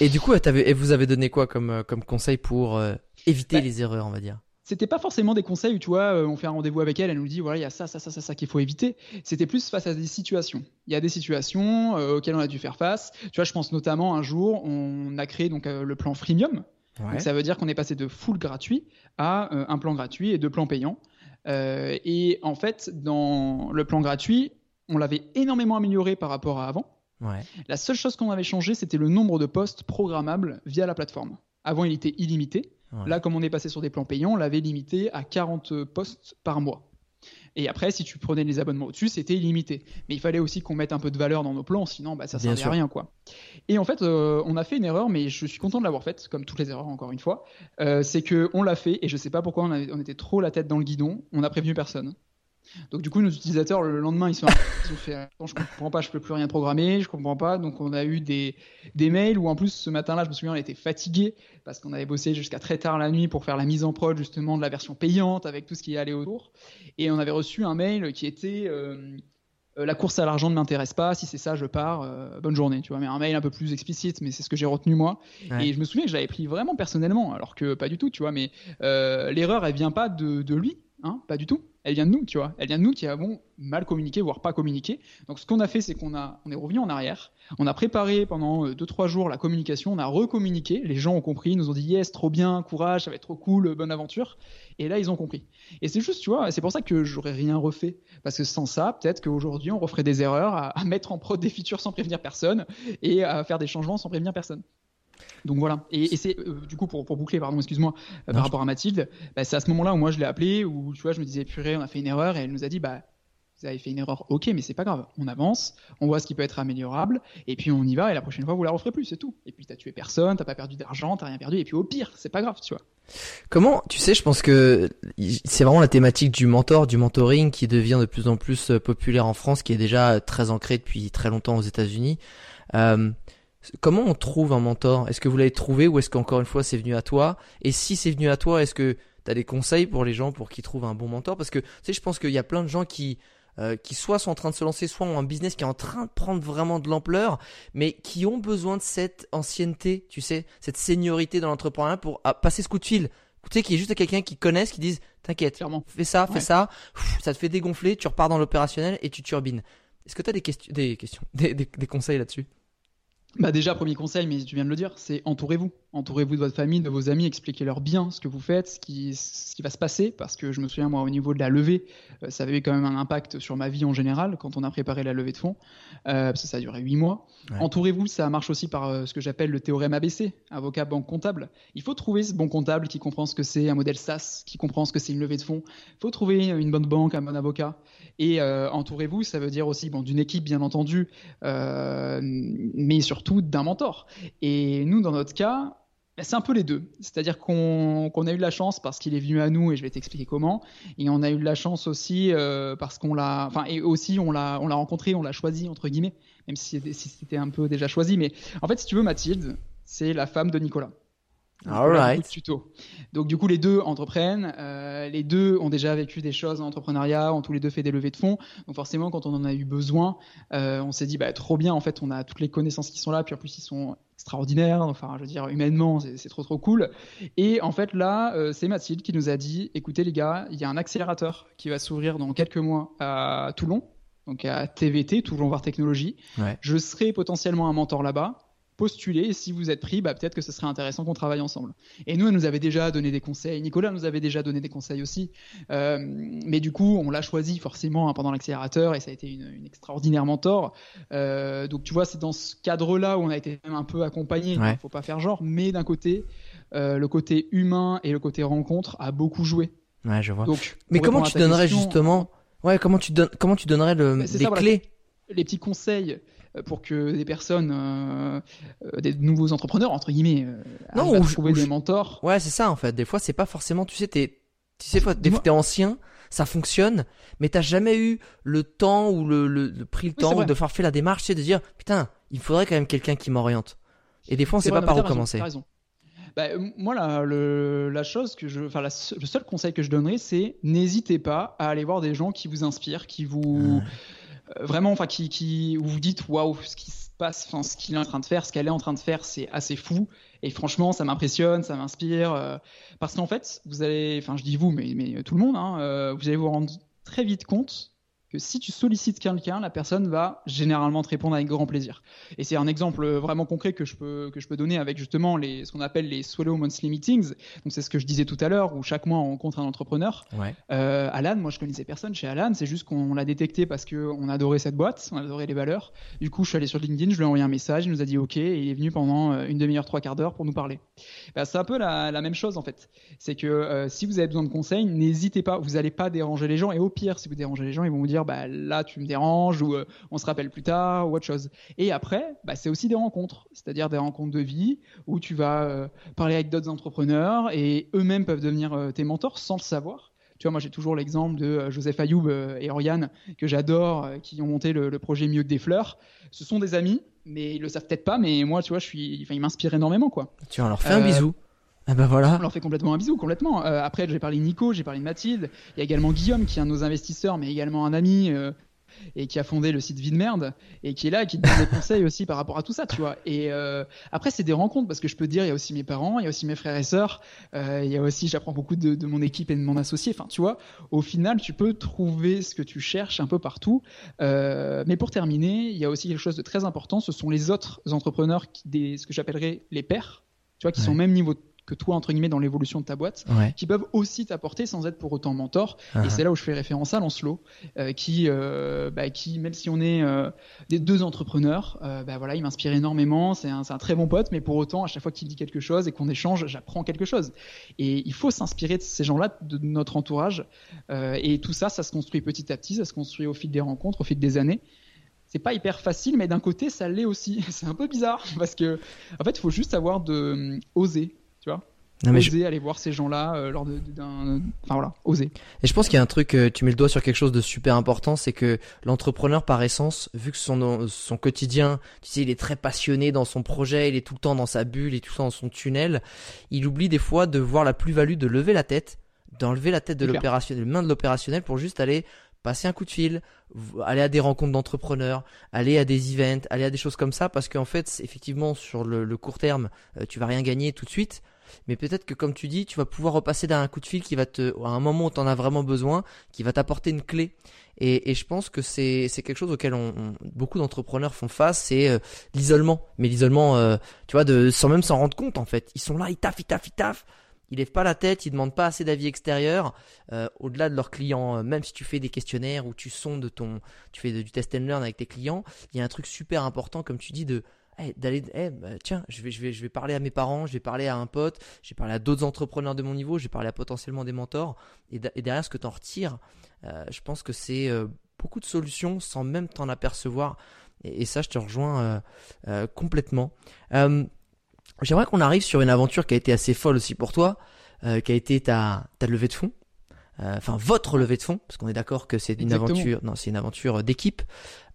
et, du coup, et vous avez donné quoi comme comme conseil pour éviter bah, les erreurs, on va dire? C'était pas forcément des conseils où tu vois, euh, on fait un rendez-vous avec elle, elle nous dit voilà, il y a ça, ça, ça, ça, ça qu'il faut éviter. C'était plus face à des situations. Il y a des situations euh, auxquelles on a dû faire face. Tu vois, je pense notamment un jour, on a créé donc euh, le plan freemium. Donc, ça veut dire qu'on est passé de full gratuit à un plan gratuit et de plans payants. et en fait, dans le plan gratuit, on l'avait énormément amélioré par rapport à avant. La seule chose qu'on avait changé, c'était le nombre de postes programmables via la plateforme. Avant, il était illimité. Là, comme on est passé sur des plans payants, on l'avait limité à 40 postes par mois. Et après, si tu prenais les abonnements au-dessus, c'était illimité. Mais il fallait aussi qu'on mette un peu de valeur dans nos plans, sinon bah, ça ne servait à rien. quoi. Et en fait, euh, on a fait une erreur, mais je suis content de l'avoir faite, comme toutes les erreurs, encore une fois. Euh, c'est qu'on l'a fait, et je ne sais pas pourquoi on, on était trop la tête dans le guidon, on n'a prévenu personne. Donc du coup, nos utilisateurs le lendemain, ils sont, ils ont fait, je comprends pas, je peux plus rien programmer, je comprends pas. Donc on a eu des, des mails où en plus ce matin-là, je me souviens, on était fatigué parce qu'on avait bossé jusqu'à très tard la nuit pour faire la mise en prod justement de la version payante avec tout ce qui allait autour. Et on avait reçu un mail qui était euh, euh, la course à l'argent ne m'intéresse pas, si c'est ça, je pars, euh, bonne journée, tu vois. Mais un mail un peu plus explicite, mais c'est ce que j'ai retenu moi. Et je me souviens que j'avais pris vraiment personnellement, alors que pas du tout, tu vois. Mais l'erreur, elle vient pas de, de lui, hein, pas du tout elle vient de nous, tu vois. Elle vient de nous qui avons mal communiqué, voire pas communiqué. Donc ce qu'on a fait, c'est qu'on a, on est revenu en arrière. On a préparé pendant 2-3 euh, jours la communication. On a recommuniqué. Les gens ont compris, ils nous ont dit yes, trop bien, courage, ça va être trop cool, bonne aventure. Et là, ils ont compris. Et c'est juste, tu vois, c'est pour ça que j'aurais rien refait. Parce que sans ça, peut-être qu'aujourd'hui, on referait des erreurs à, à mettre en prod des features sans prévenir personne et à faire des changements sans prévenir personne. Donc voilà. Et, c'est euh, du coup pour, boucler, pardon, excuse-moi, euh, par rapport à Mathilde, bah, c'est à ce moment-là où moi je l'ai appelée, où tu vois, je me disais purée, on a fait une erreur, et elle nous a dit bah vous avez fait une erreur, ok, mais c'est pas grave. On avance, on voit ce qui peut être améliorable, et puis on y va, et la prochaine fois vous la referez plus, c'est tout. Et puis t'as tué personne, t'as pas perdu d'argent, t'as rien perdu, et puis au pire, c'est pas grave, tu vois. Comment, tu sais, je pense que c'est vraiment la thématique du mentor, du mentoring qui devient de plus en plus euh, populaire en France, qui est déjà très ancré depuis très longtemps aux États-Unis. Euh, Comment on trouve un mentor? Est-ce que vous l'avez trouvé ou est-ce qu'encore une fois c'est venu à toi? Et si c'est venu à toi, est-ce que tu as des conseils pour les gens pour qu'ils trouvent un bon mentor? Parce que tu sais, je pense qu'il y a plein de gens qui euh, qui soit sont en train de se lancer, soit ont un business qui est en train de prendre vraiment de l'ampleur, mais qui ont besoin de cette ancienneté, tu sais, cette seniorité dans l'entrepreneuriat pour ah, passer ce coup de fil. Tu sais, qui est juste à quelqu'un qui connaisse, qui dise, t'inquiète, fais ça, fais ça, ça te fait dégonfler, tu repars dans l'opérationnel et tu turbines. Est-ce que tu as des, questions, des, questions des conseils là-dessus? Bah déjà, premier conseil, mais tu viens de le dire, c'est entourez-vous. Entourez-vous de votre famille, de vos amis, expliquez-leur bien ce que vous faites, ce qui, ce qui va se passer, parce que je me souviens, moi, au niveau de la levée, euh, ça avait quand même un impact sur ma vie en général quand on a préparé la levée de fonds, euh, parce que ça a duré huit mois. Entourez-vous, ça marche aussi par euh, ce que j'appelle le théorème ABC, avocat, banque, comptable. Il faut trouver ce bon comptable qui comprend ce que c'est un modèle SaaS, qui comprend ce que c'est une levée de fonds. Il faut trouver une bonne banque, un bon avocat. Et entourez-vous, ça veut dire aussi bon, d'une équipe, bien entendu, mais surtout d'un mentor. Et nous, dans notre cas, bah, c'est un peu les deux. C'est-à-dire qu'on a eu de la chance parce qu'il est venu à nous et je vais t'expliquer comment. Et on a eu de la chance aussi euh, parce qu'on l'a, enfin, et aussi on l'a, on l'a rencontré, on l'a choisi entre guillemets, même si c'était un peu déjà choisi. Mais en fait, si tu veux, Mathilde, c'est la femme de Nicolas. All tuto. Donc du coup, les deux entreprennent, euh, les deux ont déjà vécu des choses en entrepreneuriat, ont tous les deux fait des levées de fonds. Donc forcément, quand on en a eu besoin, euh, on s'est dit bah trop bien. En fait, on a toutes les connaissances qui sont là, puis en plus ils sont extraordinaires. Enfin, je veux dire humainement, c'est trop trop cool. Et en fait là, euh, c'est Mathilde qui nous a dit écoutez les gars, il y a un accélérateur qui va s'ouvrir dans quelques mois à Toulon. Donc à TVT, Toulon Voir Technologie. Je serai potentiellement un mentor là-bas postuler et si vous êtes pris, bah, peut-être que ce serait intéressant qu'on travaille ensemble. Et nous, elle nous avait déjà donné des conseils, Nicolas nous avait déjà donné des conseils aussi, euh, mais du coup, on l'a choisi forcément hein, pendant l'accélérateur et ça a été une, une extraordinaire mentor. Euh, donc tu vois, c'est dans ce cadre-là où on a été même un peu accompagné, il ne faut pas faire genre, mais d'un côté, euh, le côté humain et le côté rencontre a beaucoup joué. Ouais, je vois. Donc, mais comment tu donnerais justement, ouais, comment tu donnes, comment tu donnerais le, les clés, les petits conseils pour que des personnes, euh, euh, des nouveaux entrepreneurs entre guillemets, euh, non, à trouver des mentors. Ouais, c'est ça en fait. Des fois, c'est pas forcément, tu sais, t'es, tu sais, des fois t'es ancien, ça fonctionne, mais t'as jamais eu le temps ou le, le, pris le temps de faire faire la démarche, c'est de dire putain, il faudrait quand même quelqu'un qui m'oriente. Et des fois, on sait pas par où commencer. Raison. Bah, moi, la, le, la chose que je, enfin, le seul conseil que je donnerais, c'est n'hésitez pas à aller voir des gens qui vous inspirent, qui vous, euh, vraiment, enfin, qui, qui, où vous dites waouh, ce qui se passe, enfin, ce qu'il est en train de faire, ce qu'elle est en train de faire, c'est assez fou. Et franchement, ça m'impressionne, ça m'inspire, euh, parce qu'en fait, vous allez, enfin, je dis vous, mais, mais tout le monde, hein, euh, vous allez vous rendre très vite compte que si tu sollicites quelqu'un, la personne va généralement te répondre avec grand plaisir. Et c'est un exemple vraiment concret que je peux, que je peux donner avec justement les, ce qu'on appelle les Swallow Monthly Meetings. Donc c'est ce que je disais tout à l'heure, où chaque mois on rencontre un entrepreneur. Ouais. Euh, Alan, moi je connaissais personne chez Alan, c'est juste qu'on l'a détecté parce qu'on adorait cette boîte, on adorait les valeurs. Du coup, je suis allé sur LinkedIn, je lui ai envoyé un message, il nous a dit OK, et il est venu pendant euh, une demi-heure, trois quarts d'heure pour nous parler. Bah, c'est un peu la, la, même chose en fait. C'est que euh, si vous avez besoin de conseils, n'hésitez pas, vous n'allez pas déranger les gens, et au pire, si vous dérangez les gens, ils vont vous dire bah, là tu me déranges ou euh, on se rappelle plus tard ou autre chose. Et après, bah, c'est aussi des rencontres, c'est-à-dire des rencontres de vie où tu vas euh, parler avec d'autres entrepreneurs et eux-mêmes peuvent devenir euh, tes mentors sans le savoir. Tu vois, moi j'ai toujours l'exemple de Joseph Ayoub et Oriane que j'adore, qui ont monté le, projet Mieux que des fleurs. Ce sont des amis, mais ils le savent peut-être pas. Mais moi, tu vois, je suis, enfin, ils m'inspirent énormément, quoi. Tu vois, on leur fait un bisou. Ah bah voilà. On leur fait complètement un bisou, complètement. après, j'ai parlé de Nico, j'ai parlé de Mathilde. Il y a également Guillaume, qui est un de nos investisseurs, mais également un ami, et qui a fondé le site Vie de Merde et qui est là et qui te donne des conseils aussi par rapport à tout ça, tu vois. Et euh, après, c'est des rencontres parce que je peux te dire, il y a aussi mes parents, il y a aussi mes frères et sœurs, euh, il y a aussi, j'apprends beaucoup de, de, mon équipe et de mon associé. Enfin, tu vois, au final, tu peux trouver ce que tu cherches un peu partout. Euh, mais pour terminer, il y a aussi quelque chose de très important, ce sont les autres entrepreneurs, qui, des, ce que j'appellerais les pairs, tu vois, qui sont au même niveau que toi, entre guillemets, dans l'évolution de ta boîte, qui peuvent aussi t'apporter sans être pour autant mentor. Et uh-huh. c'est là où je fais référence à Lancelot, euh, qui, euh, bah, qui, même si on est euh, des deux entrepreneurs, bah, voilà, il m'inspire énormément. C'est un, un, très bon pote, mais pour autant, à chaque fois qu'il dit quelque chose et qu'on échange, j'apprends quelque chose. Et il faut s'inspirer de ces gens-là, de notre entourage. et tout ça, ça se construit petit à petit, ça se construit au fil des rencontres, au fil des années c'est pas hyper facile, mais d'un côté, ça l'est aussi. C'est un peu bizarre parce que, en fait, il faut juste avoir de oser tu vois. Oser aller voir ces gens-là euh, lors d'un enfin voilà oser. Et je pense qu'il y a un truc euh, tu mets le doigt sur quelque chose de super important c'est que l'entrepreneur par essence vu que son son quotidien tu sais il est très passionné dans son projet il est tout le temps dans sa bulle il est tout le temps dans son tunnel il oublie des fois de voir la plus-value de lever la tête d'enlever la tête de l'opérationnel main de l'opérationnel pour juste aller passer un coup de fil, aller à des rencontres d'entrepreneurs, aller à des events, aller à des choses comme ça, parce qu'en fait, effectivement, sur le, le, court terme, euh, tu vas rien gagner tout de suite, mais peut-être que comme tu dis, tu vas pouvoir repasser d'un coup de fil qui va te, à un moment où tu en as vraiment besoin, qui va t'apporter une clé. Et, et, je pense que c'est quelque chose auquel beaucoup d'entrepreneurs font face, c'est euh, l'isolement. Mais l'isolement, euh, tu vois, de sans même s'en rendre compte en fait. Ils sont là, ils taffent, ils taffent, ils taffent. Ils lèvent pas la tête, ils demandent pas assez d'avis extérieur euh, au-delà de leurs clients. même si tu fais des questionnaires ou tu sondes ton, tu fais du test and learn avec tes clients, il y a un truc super important comme tu dis de eh, d'aller eh, bah, tiens je vais je vais je vais parler à mes parents je vais parler à un pote je vais parler à d'autres entrepreneurs de mon niveau je vais parler à potentiellement des mentors. Et, derrière ce que tu en retires euh, je pense que c'est euh, beaucoup de solutions sans même t'en apercevoir. Et, ça je te rejoins euh, complètement. J'aimerais qu'on arrive sur une aventure qui a été assez folle aussi pour toi qui a été ta ta levée de fonds. Enfin votre levée de fonds parce qu'on est d'accord que c'est une aventure non c'est une aventure d'équipe.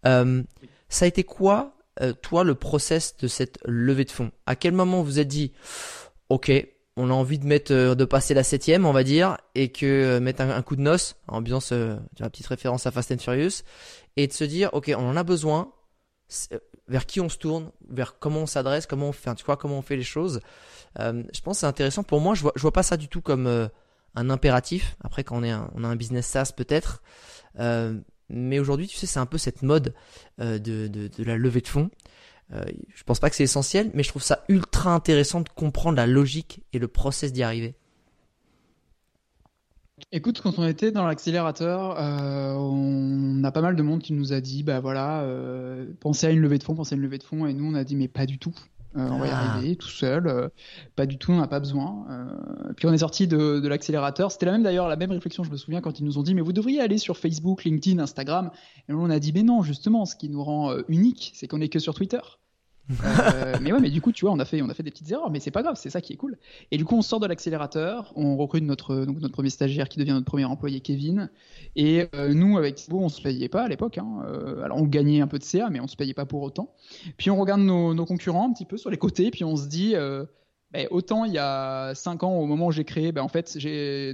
Ça a été quoi euh, toi, le process de cette levée de fonds À quel moment vous êtes dit, ok, on a envie de mettre, euh, de passer la septième, on va dire, et que euh, mettre un, coup de noce, en bien ce, la petite référence à Fast and Furious, et de se dire, ok, on en a besoin. Vers qui on se tourne, vers comment on s'adresse, comment on fait, tu vois, comment on fait les choses. je pense c'est intéressant. Pour moi, je vois, vois pas ça du tout comme un impératif. Après, quand on est, on a un business SaaS peut-être, mais aujourd'hui, tu sais, c'est un peu cette mode euh, de, de, la levée de fonds. Euh, je pense pas que c'est essentiel, mais je trouve ça ultra intéressant de comprendre la logique et le process d'y arriver. Écoute, quand on était dans l'accélérateur, euh, on a pas mal de monde qui nous a dit, bah voilà, pensez à une levée de fonds, pensez à une levée de fonds, et nous on a dit, mais pas du tout. Euh, on va y ah. arriver tout seul, euh, pas du tout, on n'a pas besoin. Euh, puis on est sorti de, de l'accélérateur. C'était la même d'ailleurs, la même réflexion, je me souviens, quand ils nous ont dit, mais vous devriez aller sur Facebook, LinkedIn, Instagram. Et on a dit, mais non, justement, ce qui nous rend unique, c'est qu'on est que sur Twitter. Euh, mais ouais, mais du coup, tu vois, on a fait, on a fait des petites erreurs, mais c'est pas grave, c'est ça qui est cool. Et du coup, on sort de l'accélérateur, on recrute notre, donc notre premier stagiaire qui devient notre premier employé, Kevin. Et euh, nous, avec Thibaut, on se payait pas à l'époque. Hein. Euh, alors, on gagnait un peu de CA, mais on se payait pas pour autant. Puis on regarde nos, nos concurrents un petit peu sur les côtés, puis on se dit. Ben, autant il y a 5 ans, au moment où j'ai créé, ben, en fait,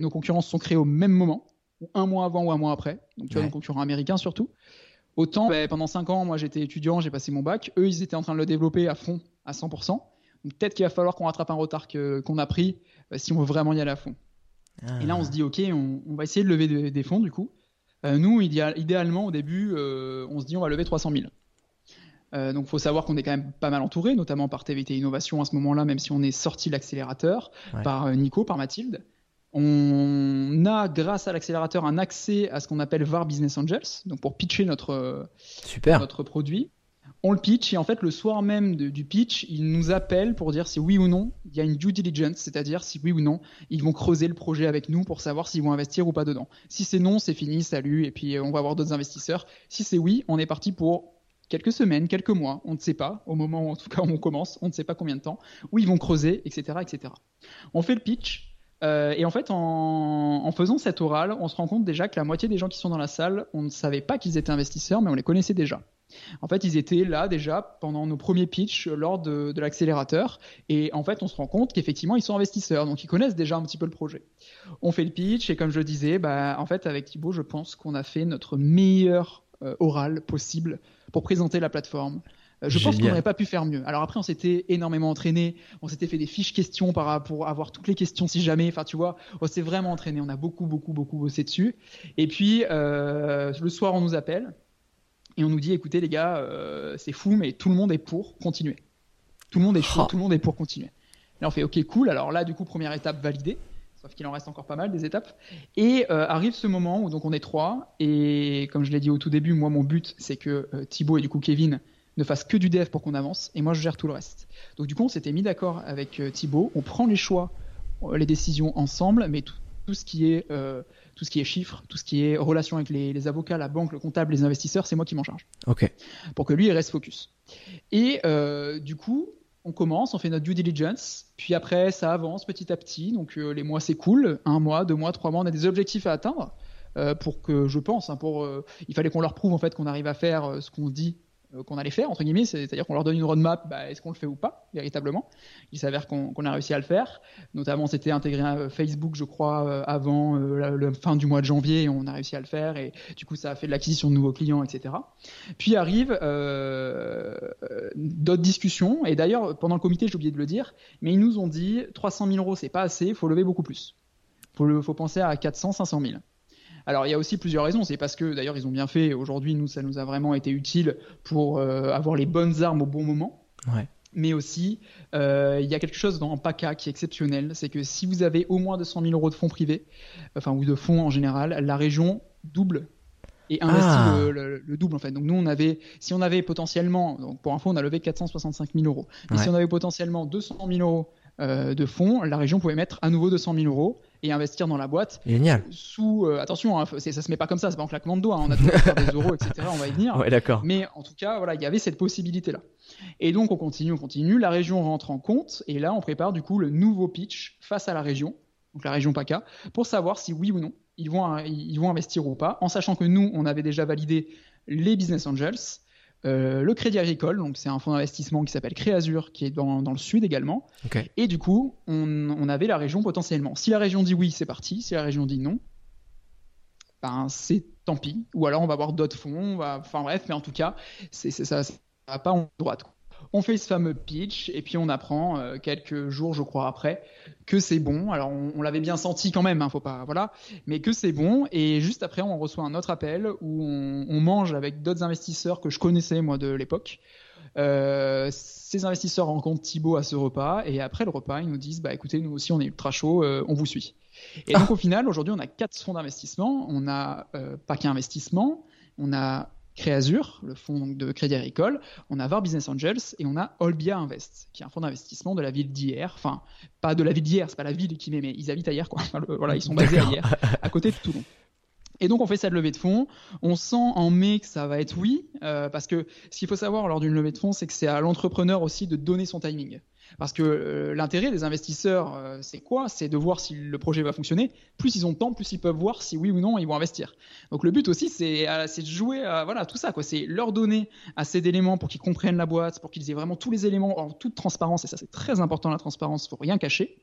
nos concurrents se sont créés au même moment, ou un mois avant ou un mois après. Donc, tu vois, nos concurrents américains surtout. Autant, bah, pendant 5 ans, moi j'étais étudiant, j'ai passé mon bac. Eux, ils étaient en train de le développer à fond, à 100%. Donc peut-être qu'il va falloir qu'on rattrape un retard qu'on a pris euh, si on veut vraiment y aller à fond. Et là, on se dit, ok, on, va essayer de lever des, fonds du coup. Euh, nous, idéalement, au début, euh, on se dit, on va lever 300 000. donc, il faut savoir qu'on est quand même pas mal entouré, notamment par TVT Innovation à ce moment-là, même si on est sorti de l'accélérateur, par Nico, par Mathilde. On a, grâce à l'accélérateur, un accès à ce qu'on appelle VAR Business Angels, donc pour pitcher notre, Super. notre produit. On le pitch et en fait, le soir même du pitch, ils nous appellent pour dire si oui ou non il y a une due diligence, c'est-à-dire si oui ou non ils vont creuser le projet avec nous pour savoir s'ils vont investir ou pas dedans. Si c'est non, c'est fini, salut, et puis on va avoir d'autres investisseurs. Si c'est oui, on est parti pour quelques semaines, quelques mois, on ne sait pas, au moment où en tout cas on commence, on ne sait pas combien de temps, où ils vont creuser, etc. etc. On fait le pitch, Euh, et en fait, en, faisant cette orale, on se rend compte déjà que la moitié des gens qui sont dans la salle, on ne savait pas qu'ils étaient investisseurs, mais on les connaissait déjà. En fait, ils étaient là déjà pendant nos premiers pitchs lors de, l'accélérateur. Et en fait, on se rend compte qu'effectivement, ils sont investisseurs. Donc, ils connaissent déjà un petit peu le projet. On fait le pitch. Et comme je disais, bah, en fait, avec Thibaut, je pense qu'on a fait notre meilleur euh, oral possible pour présenter la plateforme. Euh, je pense qu'on n'aurait pas pu faire mieux. Alors après, on s'était énormément entraîné, on s'était fait des fiches questions pour avoir toutes les questions si jamais. Enfin, tu vois, on s'est vraiment entraîné. On a beaucoup, beaucoup, beaucoup bossé dessus. Et puis euh, le soir, on nous appelle et on nous dit, écoutez les gars, euh, c'est fou, mais tout le monde est pour continuer. Tout le monde est chaud, oh. tout le monde est pour continuer. Là, on fait, ok, cool. Alors là, du coup, première étape validée. Sauf qu'il en reste encore pas mal des étapes. Et arrive ce moment où donc on est trois. Et comme je l'ai dit au tout début, moi mon but c'est que Thibaut et du coup Kevin ne fasse que du dev pour qu'on avance, et moi je gère tout le reste. Donc du coup, on s'était mis d'accord avec euh, Thibaut, on prend les choix, euh, les décisions ensemble, mais tout, ce qui est euh, tout ce qui est chiffres, tout ce qui est relation avec les, avocats, la banque, le comptable, les investisseurs, c'est moi qui m'en charge. Ok. Pour que lui il reste focus. Et du coup, on commence, on fait notre due diligence, puis après ça avance petit à petit. Donc les mois s'écoulent, un mois, deux mois, trois mois, on a des objectifs à atteindre. pour que je pense, hein, pour il fallait qu'on leur prouve en fait qu'on arrive à faire ce qu'on dit euh, qu'on allait faire entre guillemets, c'est-à-dire qu'on leur donne une roadmap, bah, est-ce qu'on le fait ou pas véritablement Il s'avère qu'on a réussi à le faire. Notamment, c'était intégré à Facebook, je crois, euh, avant euh, la, fin du mois de janvier, et on a réussi à le faire. Et du coup, ça a fait de l'acquisition de nouveaux clients, etc. Puis arrivent d'autres discussions. Et d'ailleurs, pendant le comité, j'ai oublié de le dire, mais ils nous ont dit 300 000 euros, c'est pas assez, faut lever beaucoup plus. Il faut penser à 400, 500 000. Alors il y a aussi plusieurs raisons. C'est parce que d'ailleurs ils ont bien fait. Aujourd'hui, nous, ça nous a vraiment été utile pour euh, avoir les bonnes armes au bon moment. Mais aussi, euh, il y a quelque chose dans PACA qui est exceptionnel, c'est que si vous avez au moins 200 000 euros de fonds privés, enfin ou de fonds en général, la région double et investit ah. le, double en fait. Donc nous on avait, si on avait potentiellement, donc pour info on a levé 465 000 euros, mais si on avait potentiellement 200 000 euros euh, de fonds, la région pouvait mettre à nouveau 200 000 euros et investir dans la boîte. Génial. Sous, euh, attention, hein, ça se met pas comme ça, c'est pas en claquement de doigts. Hein, on a toujours faire des euros, etc. On va y venir. Ouais, d'accord. Mais en tout cas, voilà, il y avait cette possibilité-là. Et donc on continue, on continue. La région rentre en compte et là on prépare du coup le nouveau pitch face à la région, donc la région PACA, pour savoir si oui ou non ils vont, ils vont investir ou pas, en sachant que nous on avait déjà validé les business angels. Euh, le Crédit Agricole, donc c'est un fonds d'investissement qui s'appelle Créazur, qui est dans, le sud également. Et du coup, on, avait la région potentiellement. Si la région dit oui, c'est parti. Si la région dit non, ben c'est tant pis. Ou alors on va avoir d'autres fonds. Enfin bref, mais en tout cas, c'est ça, ça va pas en droite. On fait ce fameux pitch et puis on apprend euh, quelques jours, je crois, après que c'est bon. Alors on, l'avait bien senti quand même, hein, faut pas, voilà, mais que c'est bon. Et juste après, on reçoit un autre appel où on, mange avec d'autres investisseurs que je connaissais moi de l'époque. Euh, ces investisseurs rencontrent Thibaut à ce repas et après le repas, ils nous disent bah écoutez, nous aussi on est ultra chaud, euh, on vous suit. Et donc au final, aujourd'hui, on a quatre fonds d'investissement. On a pas qu'un investissement, on a Créazur, le fonds de Crédit Agricole, on a VAR Business Angels et on a Olbia Invest, qui est un fonds d'investissement de la ville d'hier. Enfin, pas de la ville d'hier, c'est pas la ville qui met, mais ils habitent ailleurs, quoi. voilà, ils sont basés à hier, à côté de Toulon. Et donc on fait cette levée de fonds. On sent en mai que ça va être oui, euh, parce que ce qu'il faut savoir lors d'une levée de fonds, c'est que c'est à l'entrepreneur aussi de donner son timing. Parce que euh, l'intérêt des investisseurs, euh, c'est quoi? C'est de voir si le projet va fonctionner. Plus ils ont de temps, plus ils peuvent voir si oui ou non ils vont investir. Donc le but aussi, c'est euh, de jouer à voilà, tout ça. C'est leur donner assez d'éléments pour qu'ils comprennent la boîte, pour qu'ils aient vraiment tous les éléments en toute transparence. Et ça, c'est très important, la transparence, il faut rien cacher.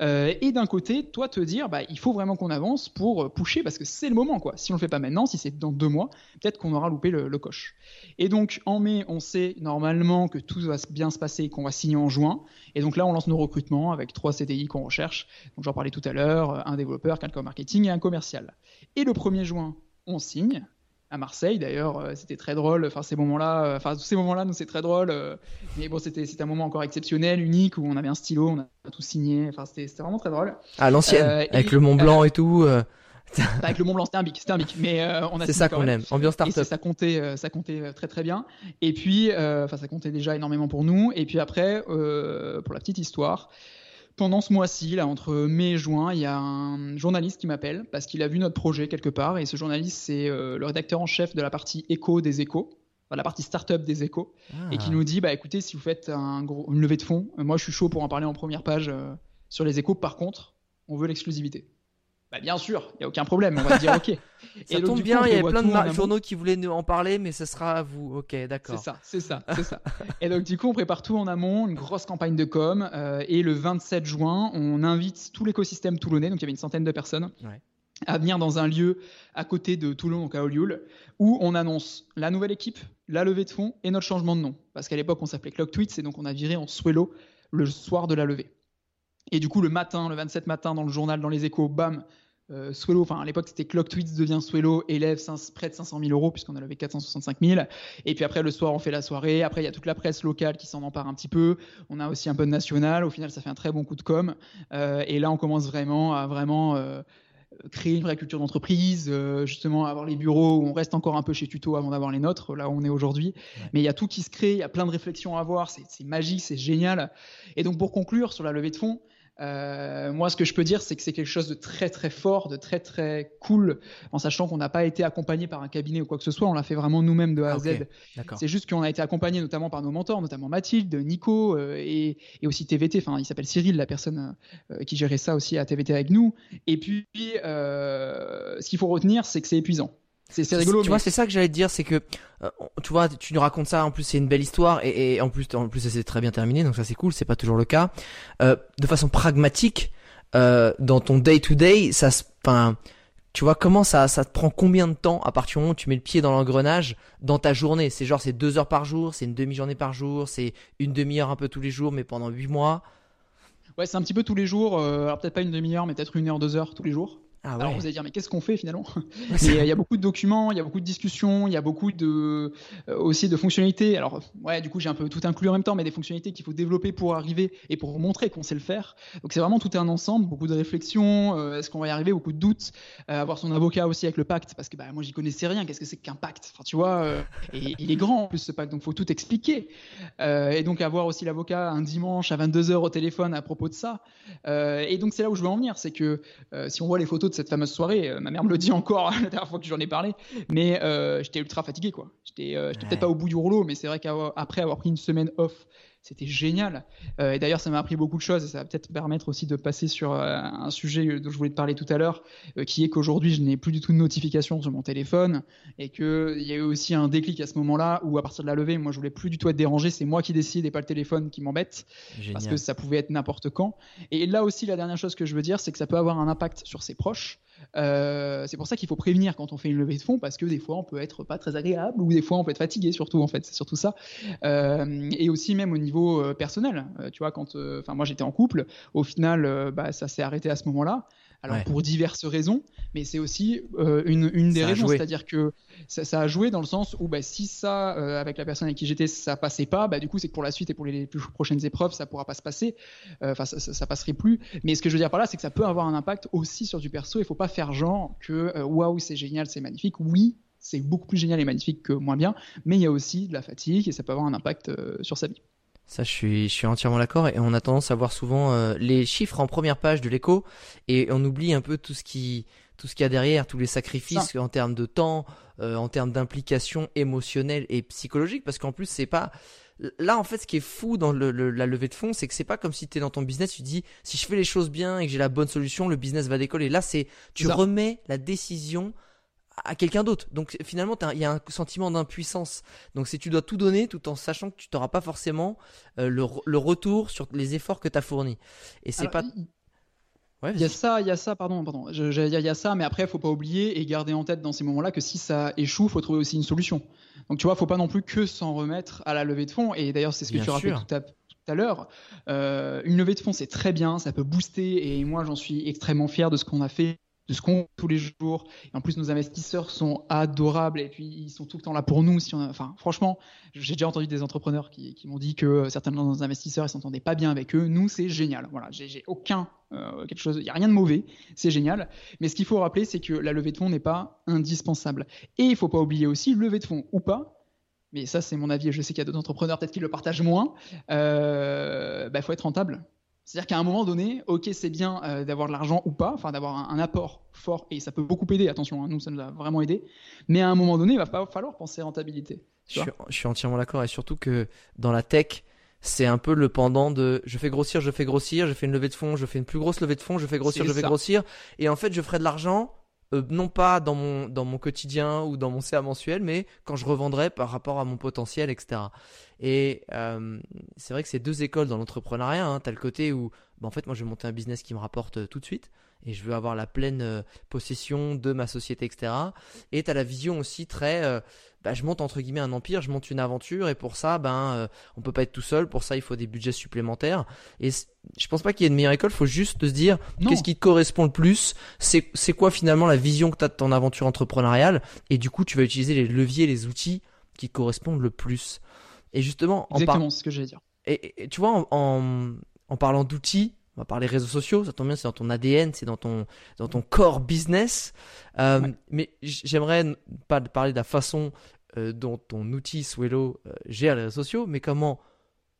et d'un côté, toi, te dire, bah, il faut vraiment qu'on avance pour pusher, parce que c'est le moment. Quoi. Si on le fait pas maintenant, si c'est dans deux mois, peut-être qu'on aura loupé le, le coche. Et donc en mai, on sait normalement que tout va bien se passer et qu'on va signer en juin. Et donc là, on lance nos recrutements avec trois CDI qu'on recherche. Donc j'en parlais tout à l'heure, un développeur, quelqu'un marketing et un commercial. Et le 1er juin, on signe à Marseille. D'ailleurs, euh, c'était très drôle. Enfin, ces moments-là, euh, enfin, tous ces moments-là, nous, c'est très drôle. Euh, mais bon, c'était, un moment encore exceptionnel, unique, où on avait un stylo, on a tout signé. Enfin, c'était, c'était vraiment très drôle. À l'ancienne, avec le Mont Blanc et tout. avec le Mont Blanc, c'était un bic, c'était un bic. Mais on a. C'est ça qu'on aime. Ambiance startup. ça comptait, ça comptait très très bien. Et puis, enfin, ça comptait déjà énormément pour nous. Et puis après, pour la petite histoire pendant ce mois-ci, là, entre mai et juin, il y a un journaliste qui m'appelle parce qu'il a vu notre projet quelque part. Et ce journaliste, c'est euh, le rédacteur en chef de la partie éco des échos, la partie startup des échos, et qui ah. nous dit bah, écoutez, si vous faites un gros, une levée de fonds, euh, moi je suis chaud pour en parler en première page euh, sur les échos. Par contre, on veut l'exclusivité. Bah, bien sûr, il n'y a aucun problème, on va dire ok. ça tombe bien, il y avait plein de journaux qui voulaient nous en parler, mais ce sera à vous. Ok, d'accord. C'est ça, c'est ça, c'est ça. Et donc du coup, on prépare tout en amont, une grosse campagne de com. Euh, et le 27 juin, on invite tout l'écosystème toulonnais, donc il y avait une centaine de personnes, à venir dans un lieu à côté de Toulon, donc à Olioul, où on annonce la nouvelle équipe, la levée de fonds et notre changement de nom. Parce qu'à l'époque, on s'appelait Clock Tweets, et donc on a viré en Swello le soir de la levée. Et du coup, le matin, le 27 matin, dans le journal, dans les échos, bam, euh, Swello, enfin à l'époque c'était Clock Tweets devient Swello, élève près de 500 000 euros puisqu'on a levé 465 000. Et puis après le soir on fait la soirée. Après il y a toute la presse locale qui s'en empare un petit peu. On a aussi un peu de national. Au final ça fait un très bon coup de com. Euh, et là on commence vraiment à vraiment euh, créer une vraie culture d'entreprise, justement avoir les bureaux où on reste encore un peu chez Tuto avant d'avoir les nôtres, là où on est aujourd'hui. Mais il y a tout qui se crée, il y a plein de réflexions à avoir, c'est magique, c'est génial. Et donc pour conclure sur la levée de fonds, euh, moi, ce que je peux dire, c'est que c'est quelque chose de très très fort, de très très cool, en sachant qu'on n'a pas été accompagné par un cabinet ou quoi que ce soit. On l'a fait vraiment nous-mêmes de A à ah, Z. C'est juste qu'on a été accompagné notamment par nos mentors, notamment Mathilde, Nico euh, et, aussi TVT. Enfin, il s'appelle Cyril, la personne euh, qui gérait ça aussi à TVT avec nous. Et puis, ce qu'il faut retenir, c'est que c'est épuisant. C'est rigolo. Tu vois, c'est ça que j'allais te dire, c'est que euh, tu vois, tu nous racontes ça. En plus, c'est une belle histoire et, en plus, en plus, c'est très bien terminé. Donc ça, c'est cool. C'est pas toujours le cas. Euh, de façon pragmatique, euh, dans ton day to day, ça, enfin, tu vois comment ça, ça te prend combien de temps à partir du moment où tu mets le pied dans l'engrenage dans ta journée? C'est genre, c'est deux heures par jour, c'est une demi-journée par jour, c'est une demi-heure un peu tous les jours, mais pendant huit mois? Ouais, c'est un petit peu tous les jours. alors peut-être pas une demi-heure, mais peut-être une heure, deux heures tous les jours. Ah Alors vous allez dire mais qu'est-ce qu'on fait finalement? Il y a beaucoup de documents, il y a beaucoup de discussions, il y a beaucoup de euh, aussi de fonctionnalités. Alors ouais, du coup j'ai un peu tout inclus en même temps, mais des fonctionnalités qu'il faut développer pour arriver et pour montrer qu'on sait le faire. Donc c'est vraiment tout un ensemble, beaucoup de réflexions. Euh, est-ce qu'on va y arriver Beaucoup de doutes. Euh, avoir son avocat aussi avec le pacte, parce que bah, moi j'y connaissais rien. Qu'est-ce que c'est qu'un pacte? Enfin tu vois, et il est grand en plus ce pacte, donc faut tout expliquer. et donc avoir aussi l'avocat un dimanche à 22 h au téléphone à propos de ça. et donc c'est là où je veux en venir, c'est que si on voit les photos cette fameuse soirée. Euh, ma mère me le dit encore la dernière fois que j'en ai parlé. Mais euh, j'étais ultra fatigué, quoi. J'étais euh, peut-être pas au bout du rouleau, mais c'est vrai qu'après avoir pris une semaine off c'était génial. Euh, et d'ailleurs, ça m'a appris beaucoup de choses et ça va peut-être permettre aussi de passer sur euh, un sujet dont je voulais te parler tout à l'heure, euh, qui est qu'aujourd'hui, je n'ai plus du tout de notification sur mon téléphone et qu'il y a eu aussi un déclic à ce moment-là où, à partir de la levée, moi, je voulais plus du tout être dérangé. C'est moi qui décide et pas le téléphone qui m'embête parce que ça pouvait être n'importe quand. Et là aussi, la dernière chose que je veux dire, c'est que ça peut avoir un impact sur ses proches. C'est pour ça qu'il faut prévenir quand on fait une levée de fonds parce que des fois on peut être pas très agréable ou des fois on peut être fatigué surtout en fait c'est surtout ça et aussi même au niveau euh, personnel. Euh, tu vois, quand, euh, enfin, moi j'étais en couple, au final, bah, ça s'est arrêté à ce moment-là. Alors pour diverses raisons, mais c'est aussi une, une, des raisons, c'est-à-dire que ça, a joué dans le sens où bah, si ça, avec la personne avec qui j'étais, ça passait pas, bah, du coup c'est que pour la suite et pour les, plus prochaines épreuves, ça pourra pas se passer, enfin ça, ça, passerait plus. Mais ce que je veux dire par là, c'est que ça peut avoir un impact aussi sur du perso. Il faut pas faire genre que waouh c'est génial, c'est magnifique. Oui, c'est beaucoup plus génial et magnifique que moins bien, mais il y a aussi de la fatigue et ça peut avoir un impact sur sa vie. Ça, je suis, je suis entièrement d'accord. Et on a tendance à voir souvent euh, les chiffres en première page de l'écho et on oublie un peu tout ce qui, tout ce qu'il y a derrière, tous les sacrifices en termes de temps, euh, en termes d'implication émotionnelle et psychologique. Parce qu'en plus, c'est pas. Là, en fait, ce qui est fou dans le, la levée de fonds, c'est que c'est pas comme si tu es dans ton business, tu dis si je fais les choses bien et que j'ai la bonne solution, le business va décoller. Là, c'est tu remets la décision à quelqu'un d'autre. Donc finalement, il y a un sentiment d'impuissance. Donc si tu dois tout donner tout en sachant que tu n'auras pas forcément euh, le, retour sur les efforts que tu as fournis. Et c'est pas... il y a ça, il y a ça, pardon, pardon. Il y, a ça, mais après, il faut pas oublier et garder en tête dans ces moments-là que si ça échoue, faut trouver aussi une solution. Donc tu vois, faut pas non plus que s'en remettre à la levée de fonds. Et d'ailleurs, c'est ce que tu rappelais tout à, à l'heure. Euh, une levée de fonds, c'est très bien, ça peut booster, et moi, j'en suis extrêmement fier de ce qu'on a fait de ce qu'on tous les jours. Et en plus, nos investisseurs sont adorables et puis ils sont tout le temps là pour nous. Si on Enfin, franchement, j'ai déjà entendu des entrepreneurs qui, qui m'ont dit que certains de nos investisseurs ils s'entendaient pas bien avec eux. Nous, c'est génial. Voilà, j'ai aucun euh, quelque chose, il y a rien de mauvais, c'est génial. Mais ce qu'il faut rappeler, c'est que la levée de fonds n'est pas indispensable. Et il faut pas oublier aussi, levée de fonds ou pas. Mais ça, c'est mon avis. Je sais qu'il y a d'autres entrepreneurs peut-être qui le partagent moins. Il euh, bah, faut être rentable. C'est-à-dire qu'à un moment donné, ok, c'est bien euh, d'avoir de l'argent ou pas, enfin d'avoir un, apport fort, et ça peut beaucoup aider, attention, hein, nous ça nous a vraiment aidé, mais à un moment donné, il va pas falloir penser rentabilité. Je suis, entièrement d'accord, et surtout que dans la tech, c'est un peu le pendant de je fais grossir, je fais grossir, je fais une levée de fonds, je fais une plus grosse levée de fonds, je fais grossir, je fais ça. grossir. Et en fait, je ferai de l'argent, euh, non pas dans mon, dans mon quotidien ou dans mon CA mensuel, mais quand je revendrai par rapport à mon potentiel, etc. Et euh, c'est vrai que c'est deux écoles dans l'entrepreneuriat. Hein. Tu le côté où, bah, en fait, moi, je vais monter un business qui me rapporte euh, tout de suite et je veux avoir la pleine possession de ma société, etc. Et tu la vision aussi très, bah, je monte entre guillemets un empire, je monte une aventure et pour ça, ben, euh, on peut pas être tout seul. Pour ça, il faut des budgets supplémentaires. Et je pense pas qu'il y ait une meilleure école. Faut juste se dire qu'est-ce qui te correspond le plus. C'est c'est quoi finalement la vision que tu as de ton aventure entrepreneuriale. Et du coup, tu vas utiliser les leviers, les outils qui te correspondent le plus. Et justement, en par- Exactement ce que j'allais dire. et, et- et tu vois, en, en, en parlant d'outils, on va parler réseaux sociaux, ça tombe bien, c'est dans ton ADN, c'est dans ton, dans ton core business. Euh, Ouais. Mais j'aimerais pas parler de la façon euh, dont ton outil Swello euh, gère les réseaux sociaux, mais comment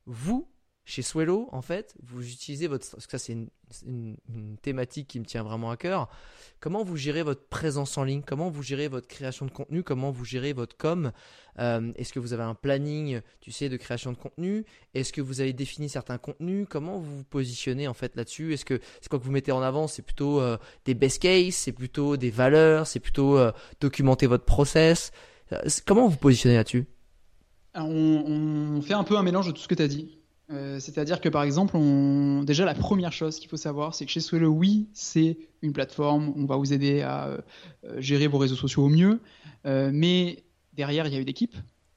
vous, chez Swello, en fait, vous utilisez votre. Ça, c'est une, thématique qui me tient vraiment à cœur. Comment vous gérez votre présence en ligne? Comment vous gérez votre création de contenu? Comment vous gérez votre com? Euh, Est-ce que vous avez un planning, tu sais, de création de contenu? Est-ce que vous avez défini certains contenus? Comment vous vous positionnez en fait là-dessus? Est-ce que c'est quoi que vous mettez en avant? C'est plutôt euh, des best case C'est plutôt des valeurs? C'est plutôt euh, documenter votre process? Comment vous vous positionnez là-dessus? Alors, on, on fait un peu un mélange de tout ce que tu as dit. Euh, C'est-à-dire que par exemple, on... déjà la première chose qu'il faut savoir, c'est que chez Swello, oui, c'est une plateforme, on va vous aider à euh, gérer vos réseaux sociaux au mieux, Euh, mais derrière, il y a une équipe,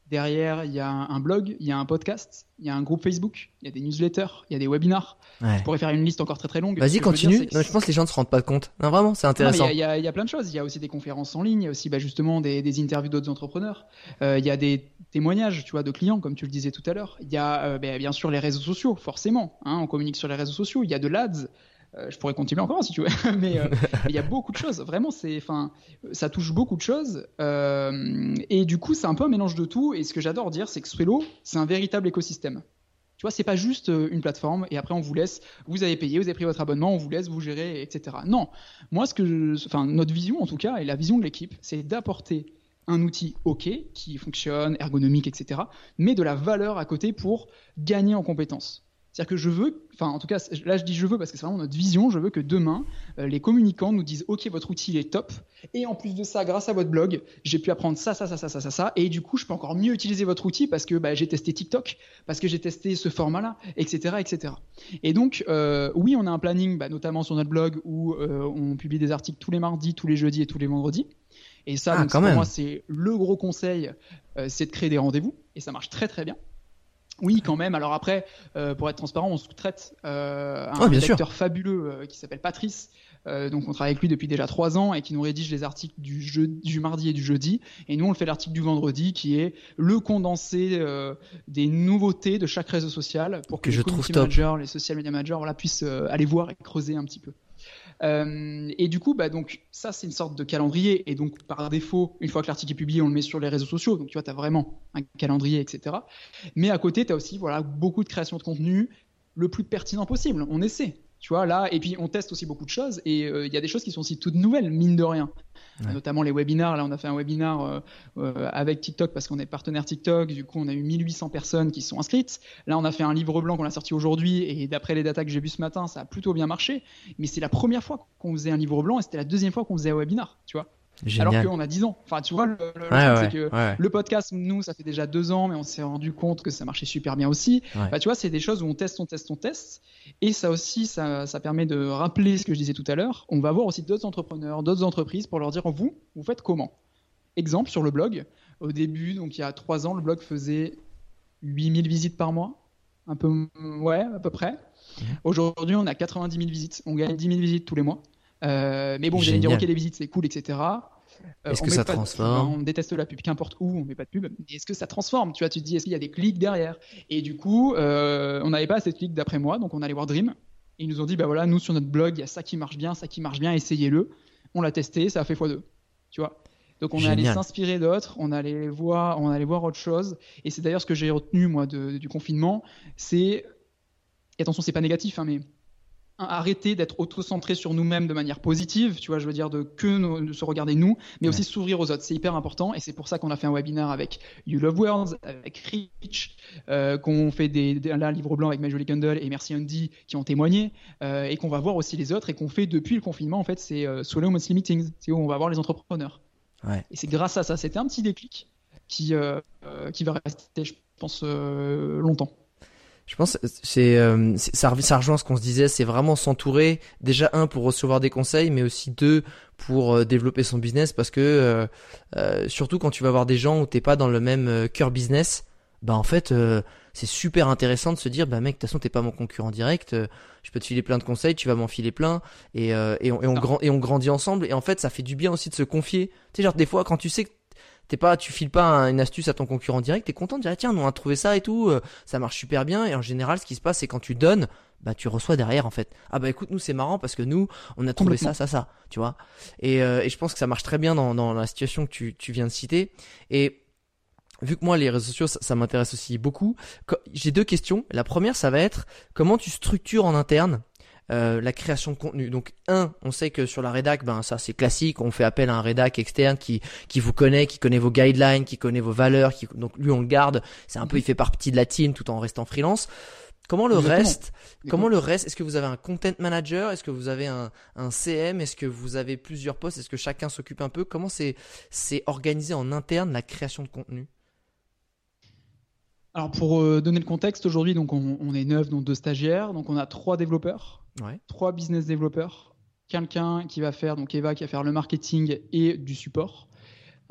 derrière, il y a un blog, il y a un podcast, il y a un groupe Facebook, il y a des newsletters, il y a des webinars. Ouais. Je pourrais faire une liste encore très très longue. Vas-y, je dire, continue. Non, je pense que les gens ne se rendent pas compte. Non, vraiment, c'est intéressant. Il y, a- y y plein de choses. Il y a aussi des conférences en ligne, il y a aussi bah, justement des, des interviews d'autres entrepreneurs. Euh, il y a des témoignages, tu vois, de clients, comme tu le disais tout à l'heure. Il y a euh, bah, bien sûr les réseaux sociaux, forcément. hein, on communique sur les réseaux sociaux. Il y a de l'ads. Euh, je pourrais continuer encore si tu veux, mais euh, il y a beaucoup de choses. Vraiment, c'est, enfin, ça touche beaucoup de choses. Euh, et du coup, c'est un peu un mélange de tout. Et ce que j'adore dire, c'est que Swello, c'est un véritable écosystème. Tu vois, c'est pas juste une plateforme et après on vous laisse, vous avez payé, vous avez pris votre abonnement, on vous laisse vous gérer, etc. Non, moi, ce que enfin, notre vision en tout cas, et la vision de l'équipe, c'est d'apporter un outil OK, qui fonctionne, ergonomique, etc., mais de la valeur à côté pour gagner en compétences. C'est-à-dire que je veux, enfin en tout cas, là je dis je veux parce que c'est vraiment notre vision, je veux que demain, euh, les communicants nous disent OK, votre outil il est top, et en plus de ça, grâce à votre blog, j'ai pu apprendre ça, ça, ça, ça, ça, ça, ça, et du coup, je peux encore mieux utiliser votre outil parce que bah, j'ai testé TikTok, parce que j'ai testé ce format-là, etc., etc. Et donc, euh, oui, on a un planning, bah, notamment sur notre blog où euh, on publie des articles tous les mardis, tous les jeudis et tous les vendredis. Et ça, Ah, donc, pour même. moi, c'est le gros conseil, euh, c'est de créer des rendez-vous, et ça marche très très bien. Oui, quand même. Alors après, euh, pour être transparent, on sous-traite euh, un Ouais, bien sûr. rédacteur fabuleux euh, qui s'appelle Patrice. Donc on travaille avec lui depuis déjà trois ans et qui nous rédige les articles du, jeu, du mardi et du jeudi. Et nous, on le fait l'article du vendredi qui est le condensé des nouveautés de chaque réseau social pour que, Que les je trouve community top. managers, les social media managers, voilà, puissent aller voir et creuser un petit peu. Euh, et du coup, bah, donc, ça, c'est une sorte de calendrier. Et donc, par défaut, une fois que l'article est publié, on le met sur les réseaux sociaux. Donc, tu vois, tu as vraiment un calendrier, etc. Mais à côté, tu as aussi voilà, beaucoup de création de contenu le plus pertinent possible. On essaie. Tu vois, là, et puis on teste aussi beaucoup de choses, et euh, il y a des choses qui sont aussi toutes nouvelles, mine de rien. Ouais. Notamment les webinars. Là, on a fait un webinar euh, euh, avec TikTok parce qu'on est partenaire TikTok. Du coup, on a eu 1800 personnes qui sont inscrites. Là, on a fait un livre blanc qu'on a sorti aujourd'hui, et d'après les datas que j'ai vues ce matin, ça a plutôt bien marché. Mais c'est la première fois qu'on faisait un livre blanc, et c'était la deuxième fois qu'on faisait un webinar, tu vois. Génial. Alors qu'on a 10 ans. Enfin, tu vois, le, ouais, ouais, que ouais. le podcast, nous, ça fait déjà deux ans, mais on s'est rendu compte que ça marchait super bien aussi. Bah, tu vois, c'est des choses où on teste, on teste, on teste. Et ça aussi, ça, ça permet de rappeler ce que je disais tout à l'heure. On va voir aussi d'autres entrepreneurs, d'autres entreprises pour leur dire, vous, vous faites comment? Exemple, sur le blog, au début, donc il y a trois ans, le blog faisait 8000 visites par mois. Un peu, ouais, à peu près. Aujourd'hui, on a 90 000 visites. On gagne 10 000 visites tous les mois. Euh, mais bon, me dire, ok, les visites, c'est cool, etc. Euh, Est-ce que ça de- transforme On déteste la pub, qu'importe où, on met pas de pub. Est-ce que ça transforme Tu vois, tu te dis, est-ce qu'il y a des clics derrière? Et du coup, euh, on n'avait pas assez de clics d'après moi, donc on allait voir Dream. Et ils nous ont dit, bah voilà, nous sur notre blog, il y a ça qui marche bien, ça qui marche bien, essayez-le. On l'a testé, ça a fait x2. Tu vois donc on est allé Génial. s'inspirer d'autres, on allait voir, on allait voir autre chose. Et c'est d'ailleurs ce que j'ai retenu moi de- du confinement, c'est et attention c'est pas négatif, hein, mais arrêter d'être auto-centré sur nous-mêmes de manière positive, tu vois, je veux dire de que de se regarder nous, mais aussi s'ouvrir aux autres. C'est hyper important et c'est pour ça qu'on a fait un webinaire avec You Love Worlds, avec Rich, euh, qu'on fait des, un livre blanc avec Majoli Kundle et Merci Andy qui ont témoigné euh, et qu'on va voir aussi les autres et qu'on fait depuis le confinement en fait, c'est euh, Solo Monthly Meetings, c'est où on va voir les entrepreneurs. Et c'est grâce à ça, c'était un petit déclic qui euh, qui va rester, je pense, longtemps. Je pense c'est euh, ça, ça rejoint ce qu'on se disait, c'est vraiment s'entourer déjà un pour recevoir des conseils, mais aussi deux pour euh, développer son business parce que euh, euh, surtout quand tu vas voir des gens où t'es pas dans le même cœur business, bah en fait c'est super intéressant de se dire bah mec de toute façon t'es pas mon concurrent direct, je peux te filer plein de conseils, tu vas m'en filer plein et et on, et on, grand, et on grandit ensemble et en fait ça fait du bien aussi de se confier. Tu sais genre des fois quand tu sais que t'es pas, tu files pas une astuce à ton concurrent direct, t'es content de dire ah, tiens, on a trouvé ça et tout, euh, ça marche super bien. Et en général, ce qui se passe, c'est quand tu donnes, bah tu reçois derrière en fait. Ah bah écoute, nous c'est marrant parce que nous, on a trouvé ça, ça, ça, tu vois. Et, euh, et je pense que ça marche très bien dans, dans la situation que tu, tu viens de citer. Et Vu que moi les réseaux sociaux ça, m'intéresse aussi beaucoup, j'ai deux questions. La première ça va être comment tu structures en interne euh, la création de contenu. Donc un, on sait que sur la rédac, ben ça c'est classique, on fait appel à un rédac externe qui qui vous connaît, qui connaît vos guidelines, qui connaît vos valeurs, qui donc lui on le garde. C'est un peu, il fait partie de la team tout en restant freelance. Comment le reste Comment le reste Est-ce que vous avez un content manager? Est-ce que vous avez un, un CM Est-ce que vous avez plusieurs postes? Est-ce que chacun s'occupe un peu? Comment c'est c'est organisé en interne la création de contenu? Alors pour euh, donner le contexte, aujourd'hui donc on, on, est neuf, donc deux stagiaires, donc on a trois développeurs trois business développeurs, quelqu'un qui va faire, donc Eva qui va faire le marketing et du support,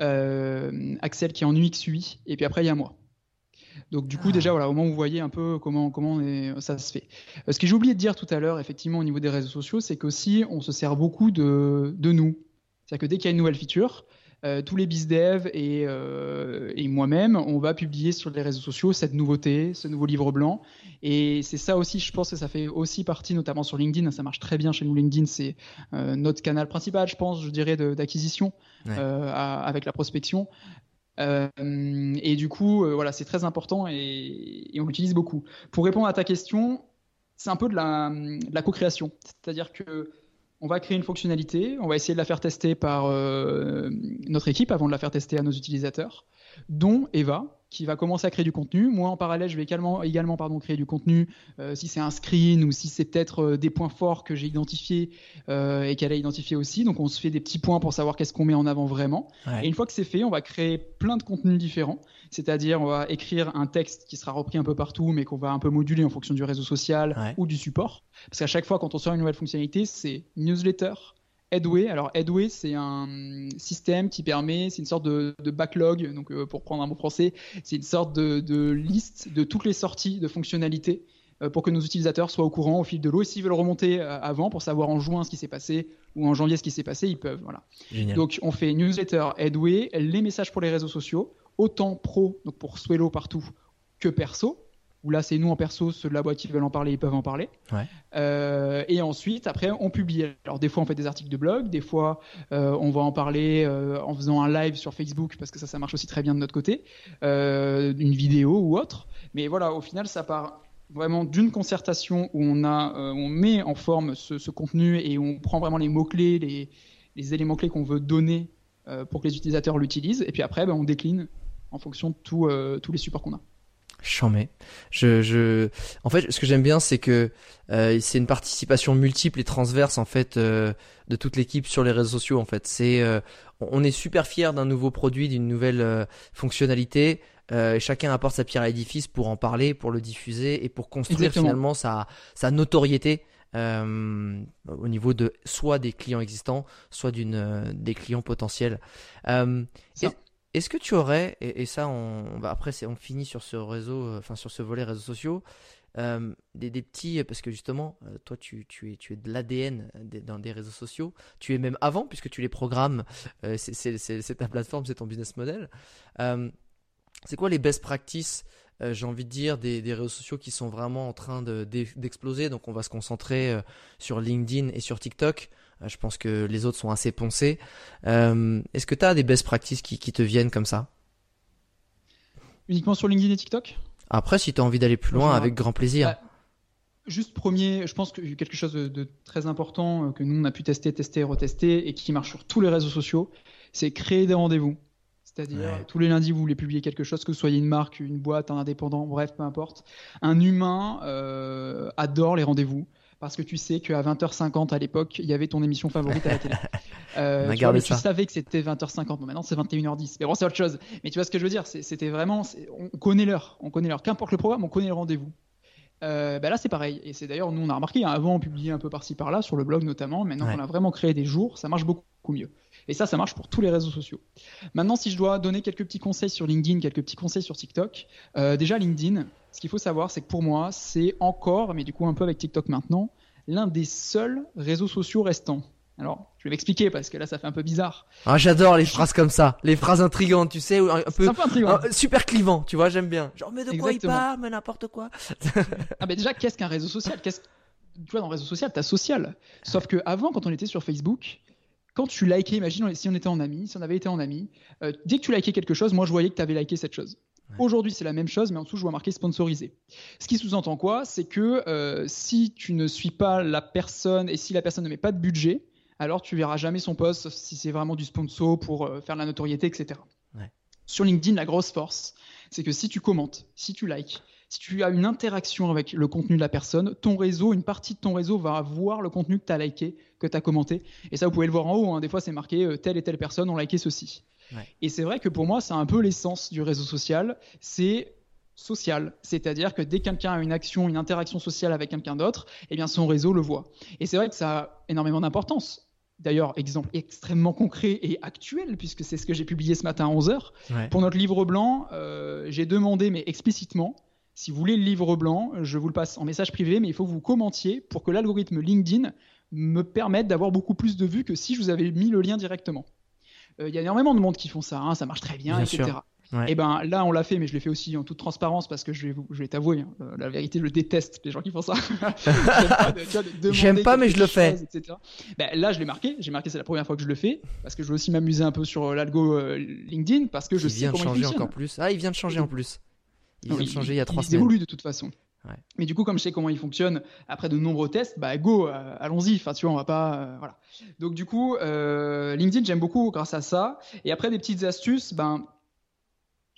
euh, Axel qui est en UX UI, et puis après il y a moi. Donc du coup ah. déjà voilà au moins vous voyez un peu comment comment ça se fait. Euh, ce que j'ai oublié de dire tout à l'heure effectivement au niveau des réseaux sociaux, c'est qu'aussi on se sert beaucoup de, de nous. C'est-à-dire que dès qu'il y a une nouvelle feature, euh, tous les bizdev et, euh, et moi-même, on va publier sur les réseaux sociaux cette nouveauté, ce nouveau livre blanc. Et c'est ça aussi, je pense que ça fait aussi partie, notamment sur LinkedIn, ça marche très bien chez nous. LinkedIn, c'est euh, notre canal principal, je pense, je dirais, d'acquisition avec la prospection. et du coup, voilà, c'est très important et, et on l'utilise beaucoup. Pour répondre à ta question, c'est un peu de la, de la co-création. C'est-à-dire que on va créer une fonctionnalité, on va essayer de la faire tester par euh, notre équipe avant de la faire tester à nos utilisateurs, dont Eva, qui va commencer à créer du contenu. Moi, en parallèle, je vais également, également pardon, créer du contenu, euh, si c'est un screen ou si c'est peut-être euh, des points forts que j'ai identifiés et qu'elle a identifié aussi. Donc, on se fait des petits points pour savoir qu'est-ce qu'on met en avant vraiment. Et une fois que c'est fait, on va créer plein de contenus différents. C'est-à-dire, on va écrire un texte qui sera repris un peu partout, mais qu'on va un peu moduler en fonction du réseau social ou du support. Parce qu'à chaque fois, quand on sort une nouvelle fonctionnalité, c'est newsletter, Headway. Alors Headway, c'est un système qui permet, c'est une sorte de, backlog, donc euh, pour prendre un mot français, c'est une sorte de, liste de toutes les sorties de fonctionnalités euh, pour que nos utilisateurs soient au courant au fil de l'eau. Et s'ils veulent remonter euh, avant pour savoir en juin ce qui s'est passé ou en janvier ce qui s'est passé, ils peuvent. Voilà. Donc on fait newsletter, Headway, les messages pour les réseaux sociaux autant pro, donc pour Swello partout, que perso. Où là, c'est nous en perso, ceux de la boîte qui veulent en parler, ils peuvent en parler. Euh, et ensuite, après, on publie. Alors, des fois, on fait des articles de blog, des fois, euh, on va en parler euh, en faisant un live sur Facebook, parce que ça, ça marche aussi très bien de notre côté, une vidéo ou autre. Mais voilà, au final, ça part vraiment d'une concertation où on, a, on met en forme ce, contenu et on prend vraiment les mots-clés, les, les éléments clés qu'on veut donner pour que les utilisateurs l'utilisent. Et puis après, ben, on décline en fonction de tous les supports qu'on a. Chambé. Je, je, en fait, ce que j'aime bien, c'est que euh, c'est une participation multiple et transverse en fait euh, de toute l'équipe sur les réseaux sociaux. En fait, c'est, on est super fier d'un nouveau produit, d'une nouvelle fonctionnalité. chacun apporte sa pierre à l'édifice pour en parler, pour le diffuser et pour construire finalement sa, sa notoriété au niveau de soit des clients existants, soit d'une des clients potentiels. Est-ce que tu aurais, et, ça, on, va après, on finit sur ce réseau, euh, enfin sur ce volet réseaux sociaux, euh, des, petits, parce que justement, euh, toi, tu, tu, es, tu es de l'ADN dans des réseaux sociaux. Tu es même avant, puisque tu les programmes. c'est ta plateforme, c'est ton business model. c'est quoi les best practices j'ai envie de dire, des, réseaux sociaux qui sont vraiment en train d'exploser? Donc on va se concentrer sur LinkedIn et sur TikTok. Euh, je pense que les autres sont assez poncés. Euh, est-ce que tu as des best practices qui, te viennent comme ça? Uniquement sur LinkedIn et TikTok? Après, si tu as envie d'aller plus loin, avec grand plaisir. juste premier, je pense que quelque chose de, très important que nous on a pu tester, tester, retester et qui marche sur tous les réseaux sociaux, c'est créer des rendez-vous. C'est-à-dire, tous les lundis, vous voulez publier quelque chose, que ce soit une marque, une boîte, un indépendant, bref, peu importe. Un humain euh, adore les rendez-vous parce que tu sais qu'à 20h50 à l'époque, il y avait ton émission favorite à la télé. Euh, tu, tu, savais que c'était 20h50. Bon, maintenant, c'est 21h10. Mais bon, c'est autre chose. Mais tu vois ce que je veux dire? C'était vraiment. On connaît l'heure. On connaît l'heure. Qu'importe le programme, on connaît le rendez-vous. Euh, bah là, c'est pareil. Et c'est d'ailleurs, nous, on a remarqué, hein, avant, on publiait un peu par-ci par-là, sur le blog notamment. Maintenant on a vraiment créé des jours, ça marche beaucoup mieux. Et ça, ça marche pour tous les réseaux sociaux. Maintenant, si je dois donner quelques petits conseils sur LinkedIn, quelques petits conseils sur TikTok, euh, déjà LinkedIn, ce qu'il faut savoir, c'est que pour moi, c'est encore, mais du coup un peu avec TikTok maintenant, l'un des seuls réseaux sociaux restants. Alors, je vais m'expliquer parce que là, ça fait un peu bizarre. Ah, j'adore les phrases comme ça, les phrases intrigantes, tu sais, un, peu, super clivant, tu vois, j'aime bien. Genre, mais de quoi il parle, mais n'importe quoi. ah, mais déjà, qu'est-ce qu'un réseau social? Qu'est-ce tu vois, dans le réseau social, t'as social. Sauf que avant, quand on était sur Facebook, quand tu likais, imagine si on était en ami, si on avait été en ami, euh, dès que tu likais quelque chose, moi je voyais que tu avais liké cette chose. Aujourd'hui, c'est la même chose, mais en dessous, je vois marqué sponsorisé. Ce qui sous-entend quoi? C'est que euh, si tu ne suis pas la personne et si la personne ne met pas de budget, alors tu verras jamais son post si c'est vraiment du sponsor pour euh, faire de la notoriété, etc. Sur LinkedIn, la grosse force, c'est que si tu commentes, si tu likes, si tu as une interaction avec le contenu de la personne, ton réseau, une partie de ton réseau va voir le contenu que tu as liké, que tu as commenté. Et ça, vous pouvez le voir en haut. Hein. Des fois, c'est marqué euh, telle et telle personne ont liké ceci. Et c'est vrai que pour moi, c'est un peu l'essence du réseau social. C'est social, c'est-à-dire que dès que quelqu'un a une action, une interaction sociale avec quelqu'un d'autre, eh bien son réseau le voit. Et c'est vrai que ça a énormément d'importance. D'ailleurs, exemple extrêmement concret et actuel, puisque c'est ce que j'ai publié ce matin à 11h. Pour notre livre blanc, euh, j'ai demandé, mais explicitement, si vous voulez le livre blanc, je vous le passe en message privé, mais il faut que vous commentiez pour que l'algorithme LinkedIn me permette d'avoir beaucoup plus de vues que si je vous avais mis le lien directement. Euh, il y a énormément de monde qui font ça, hein, ça marche très bien, etc. Et eh ben là, on l'a fait, mais je l'ai fait aussi en toute transparence parce que je vais, je vais t'avouer, hein, euh, la vérité, je déteste les gens qui font ça. J'aime pas, mais je le fais. Ben, là, je l'ai marqué. J'ai marqué, c'est la première fois que je le fais parce que je veux aussi m'amuser un peu sur l'algo euh, LinkedIn parce que je il sais vient de changer encore plus. Ah, il vient de changer en plus. Il vient de changer il y a trois semaines. Il évolue de toute façon. Mais du coup, comme je sais comment il fonctionne, après de nombreux tests, bah go, euh, allons-y. Enfin, tu vois, on va pas, euh, voilà. Donc du coup, euh, LinkedIn, j'aime beaucoup grâce à ça. Et après des petites astuces, ben,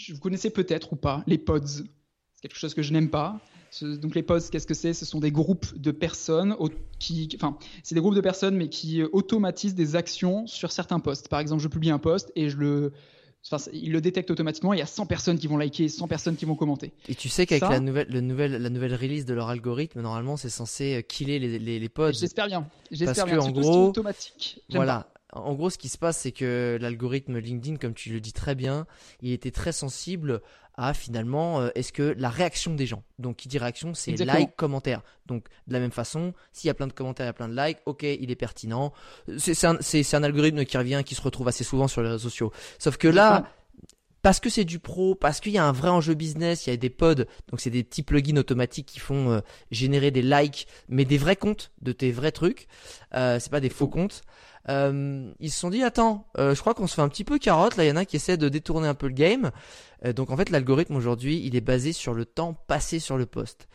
vous connaissez peut-être ou pas les pods. C'est quelque chose que je n'aime pas. Donc les pods, qu'est-ce que c'est? Ce sont des groupes de personnes qui, enfin, c'est des groupes de personnes mais qui automatisent des actions sur certains posts. Par exemple, je publie un post et je le il le détecte automatiquement. Il y a 100 personnes qui vont liker, 100 personnes qui vont commenter. Et tu sais qu'avec la nouvelle, le nouvel, la nouvelle release de leur algorithme, normalement, c'est censé euh, killer les, les, les pods. J'espère bien. J'espère bien. En gros, automatique. Voilà. En gros, ce qui se passe, c'est que l'algorithme LinkedIn, comme tu le dis très bien, il était très sensible à finalement euh, est-ce que la réaction des gens? Donc qui dit réaction, c'est like, commentaire. Donc de la même façon, s'il y a plein de commentaires, il y a plein de likes, ok, il est pertinent. C'est un, un, algorithme qui revient, qui se retrouve assez souvent sur les réseaux sociaux. Sauf que là, parce que c'est du pro, parce qu'il y a un vrai enjeu business, il y a des pods, donc c'est des petits plugins automatiques qui font euh, générer des likes, mais des vrais comptes de tes vrais trucs. Euh, c'est pas des faux comptes. Euh, ils se sont dit attends, euh, je crois qu'on se fait un petit peu carotte. Là, il y en a qui essaient de détourner un peu le game. Euh, donc en fait, l'algorithme aujourd'hui, il est basé sur le temps passé sur le poste.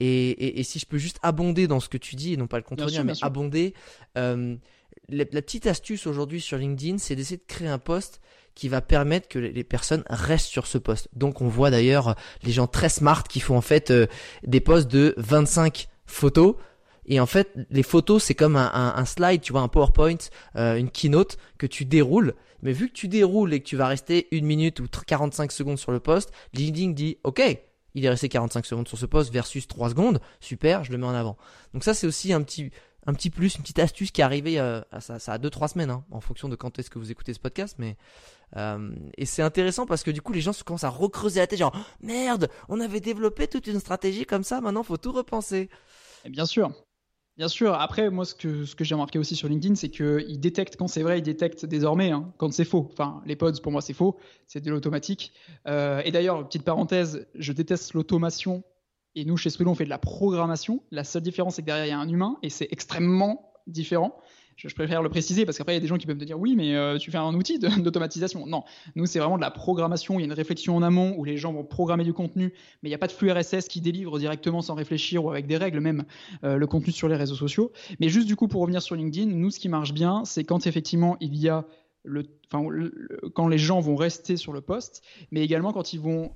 Et, si je peux juste abonder dans ce que tu dis, et non pas le contredire, mais abonder. La, la, petite astuce aujourd'hui sur LinkedIn, c'est d'essayer de créer un poste qui va permettre que les personnes restent sur ce poste. Donc on voit d'ailleurs les gens très smart qui font en fait des posts de 25 photos et en fait, les photos, c'est comme un, slide, tu vois, un PowerPoint, euh, une keynote que tu déroules. Mais vu que tu déroules et que tu vas rester une minute ou 45 secondes sur le poste, LinkedIn dit, OK, il est resté 45 secondes sur ce poste versus 3 secondes. Super, je le mets en avant. Donc ça, c'est aussi un petit, un petit plus, une petite astuce qui est arrivée, euh, à, ça, ça a 2-3 semaines, hein, en fonction de quand est-ce que vous écoutez ce podcast. Mais euh, et c'est intéressant parce que du coup, les gens se commencent à recreuser la tête, genre merde, on avait développé toute une stratégie comme ça, maintenant faut tout repenser. Et bien sûr, Bien sûr. Après, moi, ce que, j'ai remarqué aussi sur LinkedIn, c'est qu'il détecte quand c'est vrai, il détecte désormais hein, quand c'est faux. Enfin, les pods, pour moi, c'est faux. C'est de l'automatique. Euh, et d'ailleurs, petite parenthèse, je déteste l'automation. Et nous, chez Swillow, on fait de la programmation. La seule différence, c'est que derrière, il y a un humain et c'est extrêmement différent. Je, préfère le préciser parce qu'après il y a des gens qui peuvent me dire oui, mais euh, tu fais un outil d'automatisation. Non, nous c'est vraiment de la programmation. Il y a une réflexion en amont où les gens vont programmer du contenu, mais il n'y a pas de flux RSS qui délivre directement sans réfléchir ou avec des règles même euh, le contenu sur les réseaux sociaux. Mais juste du coup pour revenir sur LinkedIn, nous ce qui marche bien, c'est quand effectivement il y a le, enfin, quand les gens vont rester sur le poste, mais également quand ils vont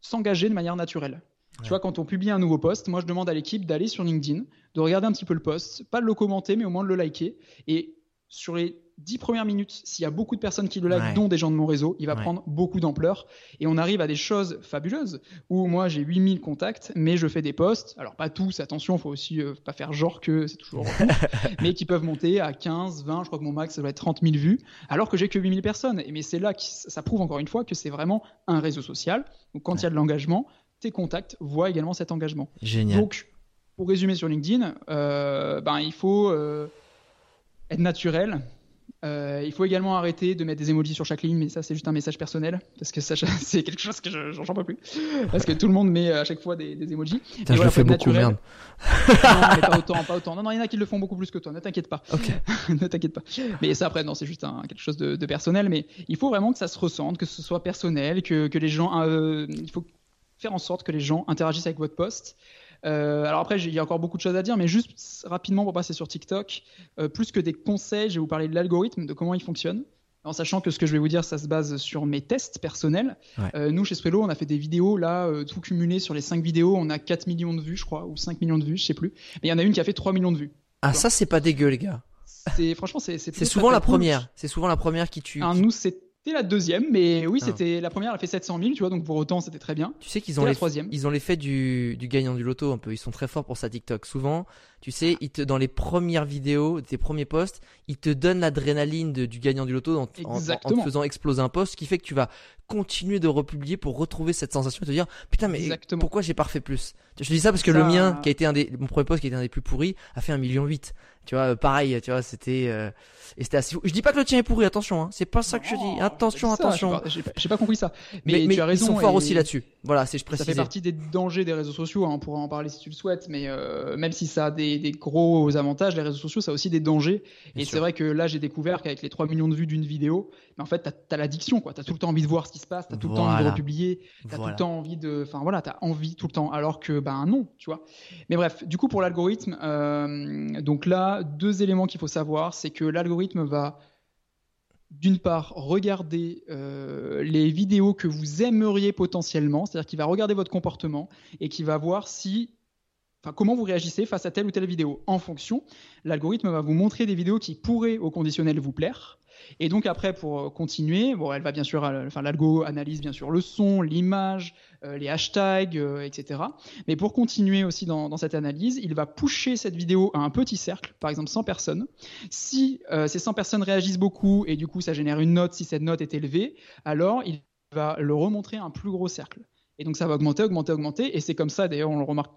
s'engager de manière naturelle. Tu vois, quand on publie un nouveau post, moi je demande à l'équipe d'aller sur LinkedIn, de regarder un petit peu le post, pas de le commenter, mais au moins de le liker. Et sur les dix premières minutes, s'il y a beaucoup de personnes qui le like, dont des gens de mon réseau, il va prendre beaucoup d'ampleur. Et on arrive à des choses fabuleuses où moi j'ai 8000 contacts, mais je fais des posts. Alors pas tous, attention, faut aussi euh, pas faire genre que c'est toujours mais qui peuvent monter à 15, 20, je crois que mon max ça doit être 30 000 vues, alors que j'ai que 8000 personnes. Et mais c'est là que ça prouve encore une fois que c'est vraiment un réseau social. Donc quand il y a de l'engagement, tes contacts voient également cet engagement. Génial. Donc, pour résumer sur LinkedIn, euh, ben, il faut euh, être naturel. Euh, il faut également arrêter de mettre des emojis sur chaque ligne, mais ça c'est juste un message personnel, parce que ça c'est quelque chose que j'en peux plus. Parce que tout le monde met à chaque fois des, des emojis. Putain, je le fais beaucoup, merde. non, mais pas autant, pas autant. Non, non, il y en a qui le font beaucoup plus que toi, ne t'inquiète pas. ne t'inquiète pas. Mais ça après, non, c'est juste un, quelque chose de, de, personnel, mais il faut vraiment que ça se ressente, que ce soit personnel, que, que les gens... il faut faire en sorte que les gens interagissent avec votre poste. Euh, alors après, il y a encore beaucoup de choses à dire, mais juste rapidement pour passer sur TikTok, euh, plus que des conseils, je vais vous parler de l'algorithme, de comment il fonctionne. En sachant que ce que je vais vous dire, ça se base sur mes tests personnels. Euh, nous, chez Swello, on a fait des vidéos, là, tout cumulé sur les 5 vidéos, on a 4 millions de vues, je crois, ou 5 millions de vues, je sais plus. Mais il y en a une qui a fait 3 millions de vues. Ah, ça, c'est pas dégueu, les gars. C'est, franchement, c'est, c'est souvent la première. C'est souvent la première qui tue. Ah, nous, c'est la deuxième, mais oui, ah. c'était la première, elle a fait 700 000, tu vois, donc pour autant, c'était très bien. Tu sais qu'ils ont les, troisième. ils ont l'effet du, du gagnant du loto un peu. Ils sont très forts pour ça TikTok. Souvent, tu sais, te, dans les premières vidéos, tes premiers posts, ils te donnent l'adrénaline du gagnant du loto en, en, te faisant exploser un post, ce qui fait que tu vas continuer de republier pour retrouver cette sensation et te dire, putain, mais pourquoi j'ai pas refait plus? Je te dis ça parce que le mien, qui a été un des, mon premier post qui a été un des plus pourris, a fait un million huit. Tu vois, euh, pareil, tu vois, c'était euh, et c'était assez fou. Je dis pas que le tien est pourri, attention, hein. c'est pas ça que je dis. Attention, attention. J'ai pas, compris ça. Mais, tu as raison. Ils sont forts aussi là-dessus. Voilà, c'est je précise. Ça fait partie des dangers des réseaux sociaux. Hein. On pourra en parler si tu le souhaites, mais euh, même si ça a des, des, gros avantages, les réseaux sociaux, ça a aussi des dangers. et c'est vrai que là, j'ai découvert qu'avec les 3 millions de vues d'une vidéo, mais en fait, t'as as, l'addiction, quoi. T'as tout le temps envie de voir ce qui se passe, t'as tout le temps envie de republier, t'as tout le temps envie de, enfin voilà, t'as envie tout le temps, alors que ben non, tu vois. Mais bref, du coup pour l'algorithme, euh, donc là, deux éléments qu'il faut savoir, c'est que l'algorithme va d'une part, regarder euh, les vidéos que vous aimeriez potentiellement, c'est-à-dire qu'il va regarder votre comportement et qui va voir si, comment vous réagissez face à telle ou telle vidéo. En fonction, l'algorithme va vous montrer des vidéos qui pourraient au conditionnel vous plaire et donc après, pour euh, continuer, bon, elle va bien sûr, euh, enfin l'algo analyse bien sûr le son, l'image, euh, les hashtags, etc. Mais pour continuer aussi dans, cette analyse, il va pousser cette vidéo à un petit cercle, par exemple 100 personnes. Si ces 100 personnes réagissent beaucoup et du coup ça génère une note, si cette note est élevée, alors il va le remontrer à un plus gros cercle. Et donc ça va augmenter, augmenter, augmenter. Et c'est comme ça, d'ailleurs, on le remarque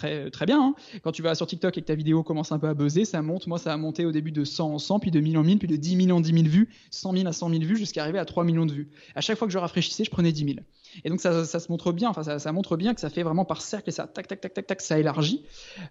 très, bien. Hein. Quand tu vas sur TikTok et que ta vidéo commence un peu à buzzer, ça monte. Moi, ça a monté au début de 100 en 100, puis de 1000 en 1000, puis de 10 000 en 10 000 vues, 100 000 à 100 000 vues, jusqu'à arriver à 3 millions de vues. À chaque fois que je rafraîchissais, je prenais 10 000. Et donc ça, se montre bien, enfin ça, montre bien que ça fait vraiment par cercle et ça tac tac tac tac tac ça élargit.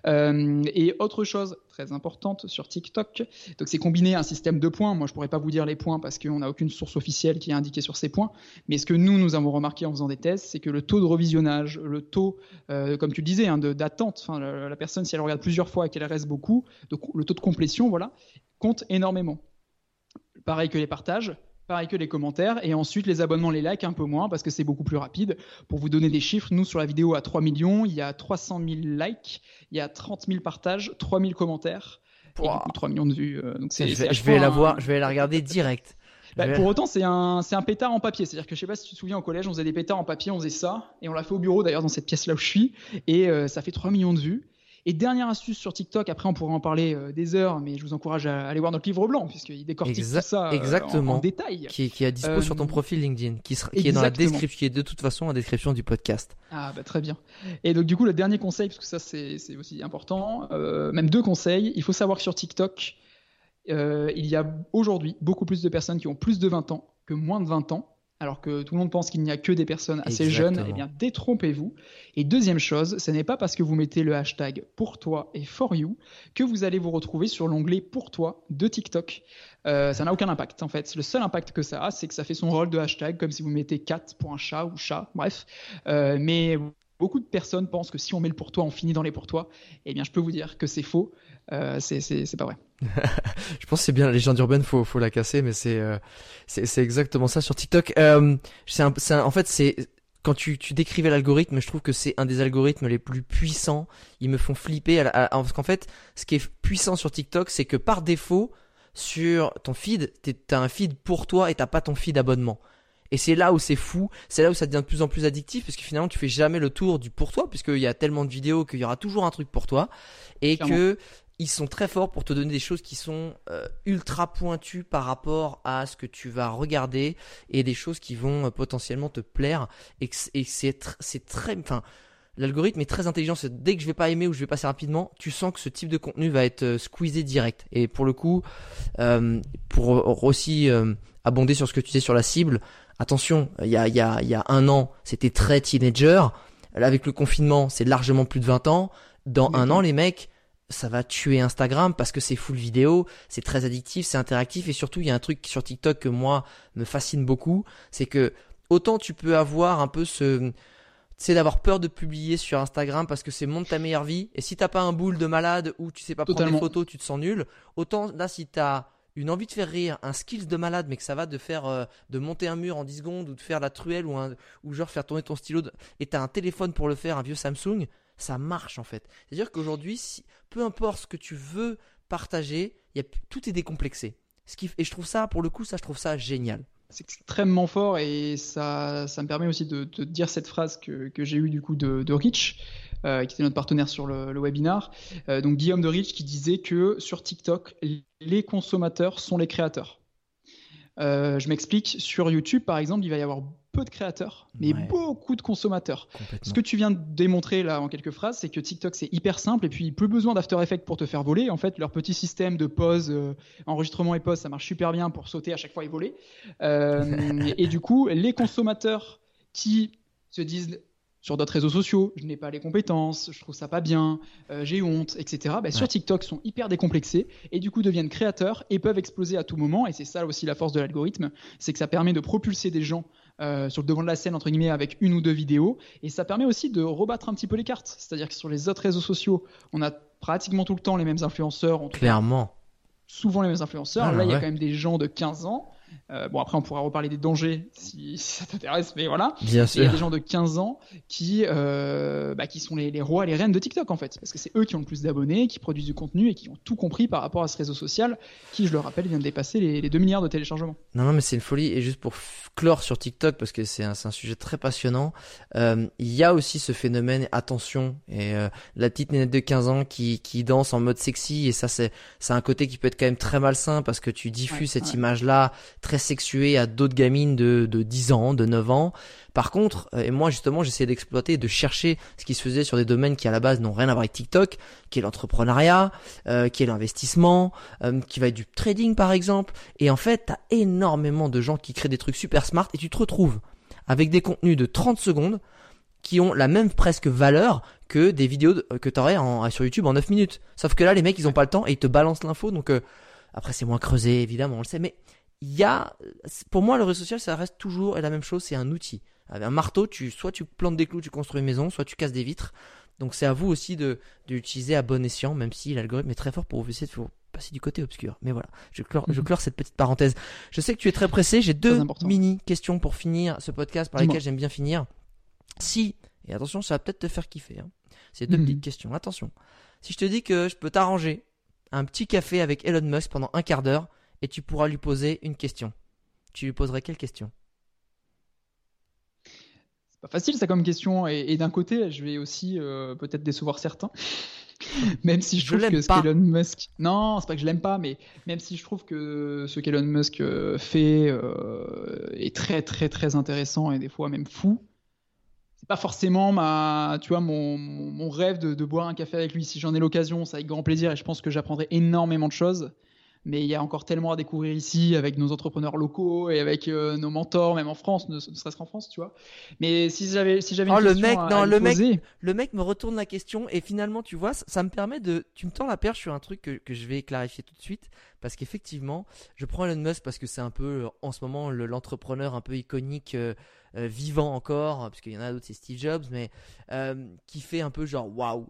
Euh, et autre chose très importante sur TikTok, donc c'est combiner un système de points. Moi je pourrais pas vous dire les points parce qu'on n'a aucune source officielle qui est indiquée sur ces points. Mais ce que nous nous avons remarqué en faisant des tests, c'est que le taux de revisionnage, le taux, euh, comme tu le disais, hein, d'attente, enfin la, la, personne si elle regarde plusieurs fois et qu'elle reste beaucoup, donc le taux de complétion, voilà, compte énormément. Pareil que les partages pareil que les commentaires, et ensuite les abonnements, les likes un peu moins, parce que c'est beaucoup plus rapide. Pour vous donner des chiffres, nous sur la vidéo à 3 millions, il y a 300 000 likes, il y a 30 000 partages, 3 000 commentaires, et du coup 3 millions de vues. Euh, donc c'est, je, vais, la voir, je vais la regarder direct. Bah, pour autant, c'est un, c'est un pétard en papier. C'est-à-dire que je sais pas si tu te souviens au collège, on faisait des pétards en papier, on faisait ça, et on l'a fait au bureau d'ailleurs dans cette pièce là où je suis, et euh, ça fait 3 millions de vues. Et dernière astuce sur TikTok, après on pourra en parler euh, des heures, mais je vous encourage à aller voir notre livre blanc, puisqu'il décortique tout ça euh, En, détail. Qui est, qui est à dispo sur ton euh, profil LinkedIn, qui, qui est dans la description, qui est de toute façon en description du podcast. Ah bah très bien. Et donc du coup, le dernier conseil, parce que ça c'est aussi important, même deux conseils, il faut savoir que sur TikTok, il y a aujourd'hui beaucoup plus de personnes qui ont plus de 20 ans que moins de 20 ans. Alors que tout le monde pense qu'il n'y a que des personnes assez jeunes, eh bien détrompez-vous. Et deuxième chose, ce n'est pas parce que vous mettez le hashtag pour toi et for you que vous allez vous retrouver sur l'onglet pour toi de TikTok. Euh, ça n'a aucun impact en fait. Le seul impact que ça a, c'est que ça fait son rôle de hashtag, comme si vous mettez cat pour un chat ou chat, bref. Euh, mais beaucoup de personnes pensent que si on met le pour toi, on finit dans les pour toi. Eh bien, je peux vous dire que c'est faux. Euh, c'est pas vrai. je pense que c'est bien la légende urbaine, faut faut la casser, mais c'est euh, c'est exactement ça sur TikTok. Euh, c'est en fait c'est quand tu, tu décrivais l'algorithme, je trouve que c'est un des algorithmes les plus puissants. Ils me font flipper parce qu'en fait, ce qui est puissant sur TikTok, c'est que par défaut, sur ton feed, t'as un feed pour toi et t'as pas ton feed abonnement. Et c'est là où c'est fou, c'est là où ça devient de plus en plus addictif parce que finalement tu fais jamais le tour du pour toi puisqu'il y a tellement de vidéos qu'il y aura toujours un truc pour toi et que ils sont très forts pour te donner des choses qui sont euh, ultra pointues par rapport à ce que tu vas regarder et des choses qui vont euh, potentiellement te plaire et, et c'est très enfin l'algorithme est très intelligent. Dès que je vais pas aimer ou je vais passer rapidement, tu sens que ce type de contenu va être euh, squeezé direct. Et pour le coup, euh, pour aussi euh, abonder sur ce que tu disais sur la cible, attention, il y a, y, a, y a un an, c'était très teenager. Là, avec le confinement, c'est largement plus de 20 ans. Dans un an, les mecs, ça va tuer Instagram parce que c'est full vidéo, c'est très addictif, c'est interactif et surtout il y a un truc sur TikTok que moi me fascine beaucoup, c'est que autant tu peux avoir un peu ce c'est d'avoir peur de publier sur Instagram parce que c'est montre ta meilleure vie. Et si t'as pas un boule de malade ou tu sais pas prendre des photos, tu te sens nul. Autant là, si t'as une envie de faire rire, un skills de malade, mais que ça va de faire, euh, de monter un mur en 10 secondes ou de faire la truelle ou, un, ou genre faire tourner ton stylo de, et t'as un téléphone pour le faire, un vieux Samsung, ça marche en fait. C'est-à-dire qu'aujourd'hui, peu importe ce que tu veux partager, tout est décomplexé. Et je trouve ça, pour le coup, ça, je trouve ça génial c'est extrêmement fort et ça, ça me permet aussi de, dire cette phrase que, que j'ai eue du coup de, de Rich, euh, qui était notre partenaire sur le, le webinar. Euh, donc Guillaume de Rich qui disait que sur TikTok, les consommateurs sont les créateurs. Euh, je m'explique, sur YouTube par exemple, il va y avoir peu de créateurs, mais beaucoup de consommateurs. Ce que tu viens de démontrer là en quelques phrases, c'est que TikTok c'est hyper simple et puis plus besoin d'After Effects pour te faire voler. En fait, leur petit système de pause, euh, enregistrement et pause, ça marche super bien pour sauter à chaque fois et voler. Euh, et du coup, les consommateurs qui se disent sur d'autres réseaux sociaux, je n'ai pas les compétences, je trouve ça pas bien, euh, j'ai honte, etc. Bah, sur TikTok, sont hyper décomplexés et du coup deviennent créateurs et peuvent exploser à tout moment. Et c'est ça aussi la force de l'algorithme, c'est que ça permet de propulser des gens euh, sur le devant de la scène entre guillemets avec une ou deux vidéos et ça permet aussi de rebattre un petit peu les cartes. C'est-à-dire que sur les autres réseaux sociaux, on a pratiquement tout le temps les mêmes influenceurs. Clairement. souvent les mêmes influenceurs. Ah, Là, il y a quand même des gens de 15 ans euh, bon, après, on pourra reparler des dangers si, ça t'intéresse, mais voilà. Bien sûr. Il y a des gens de 15 ans qui, euh, bah, qui sont les, les, rois, les reines de TikTok, en fait. Parce que c'est eux qui ont le plus d'abonnés, qui produisent du contenu et qui ont tout compris par rapport à ce réseau social, qui, je le rappelle, vient de dépasser les, les 2 milliards de téléchargements. Non, non, mais c'est une folie. Et juste pour clore sur TikTok, parce que c'est un, un, sujet très passionnant, euh, il y a aussi ce phénomène, attention, et la petite nénette de 15 ans qui, qui danse en mode sexy, et ça, c'est un côté qui peut être quand même très malsain parce que tu diffuses cette image-là très sexuée à d'autres gamines de, de 10 ans, de 9 ans. Par contre, euh, et moi justement, j'essayais d'exploiter, de chercher ce qui se faisait sur des domaines qui à la base n'ont rien à voir avec TikTok, qui est l'entrepreneuriat, euh, qui est l'investissement, euh, qui va être du trading par exemple. Et en fait, t'as énormément de gens qui créent des trucs super smart et tu te retrouves avec des contenus de 30 secondes qui ont la même presque valeur que des vidéos que t'aurais en, sur YouTube en 9 minutes. Sauf que là, les mecs, ils ont pas le temps et ils te balancent l'info. Donc après, c'est moins creusé, évidemment, on le sait. Mais il y a, pour moi, le réseau social, ça reste toujours la même chose. C'est un outil. Avec un marteau, tu, soit tu plantes des clous, tu construis une maison, soit tu casses des vitres. Donc c'est à vous aussi de, de l'utiliser à bon escient, même si l'algorithme est très fort pour vous essayer de passer du côté obscur. Mais voilà, je clore, je mhm. clore cette petite parenthèse. Je sais que tu es très pressé. J'ai deux mini questions pour finir ce podcast par lesquelles j'aime bien finir. Si, et attention, ça va peut-être te faire kiffer. Hein. C'est deux mhm. petites questions. Attention. Si je te dis que je peux t'arranger un petit café avec Elon Musk pendant un quart d'heure et tu pourras lui poser une question, tu lui poserais quelle question? Pas facile ça comme question. Et, d'un côté, je vais aussi euh, peut-être décevoir certains. même si je, trouve que ce qu'Elon Musk. Non, c'est pas que je l'aime pas, mais même si je trouve que ce qu'Elon Musk euh, fait euh, est très très très intéressant et des fois même fou. C'est pas forcément ma, tu vois, mon, mon rêve de, de, boire un café avec lui. Si j'en ai l'occasion, ça avec grand plaisir et je pense que j'apprendrai énormément de choses. Mais il y a encore tellement à découvrir ici avec nos entrepreneurs locaux et avec euh, nos mentors, même en France, ne, serait-ce qu'en France, tu vois. Mais si j'avais si j'avais une oh, le question mec, à, non, à le lui mec, poser- le mec me retourne la question et finalement, tu vois, ça, ça me permet de, tu me tends la perche sur un truc que, que je vais clarifier tout de suite parce qu'effectivement, je prends Elon Musk parce que c'est un peu euh, en ce moment le- l'entrepreneur un peu iconique, euh, euh, vivant encore, parce qu'il y en a d'autres, c'est Steve Jobs, mais qui fait un peu genre waouh.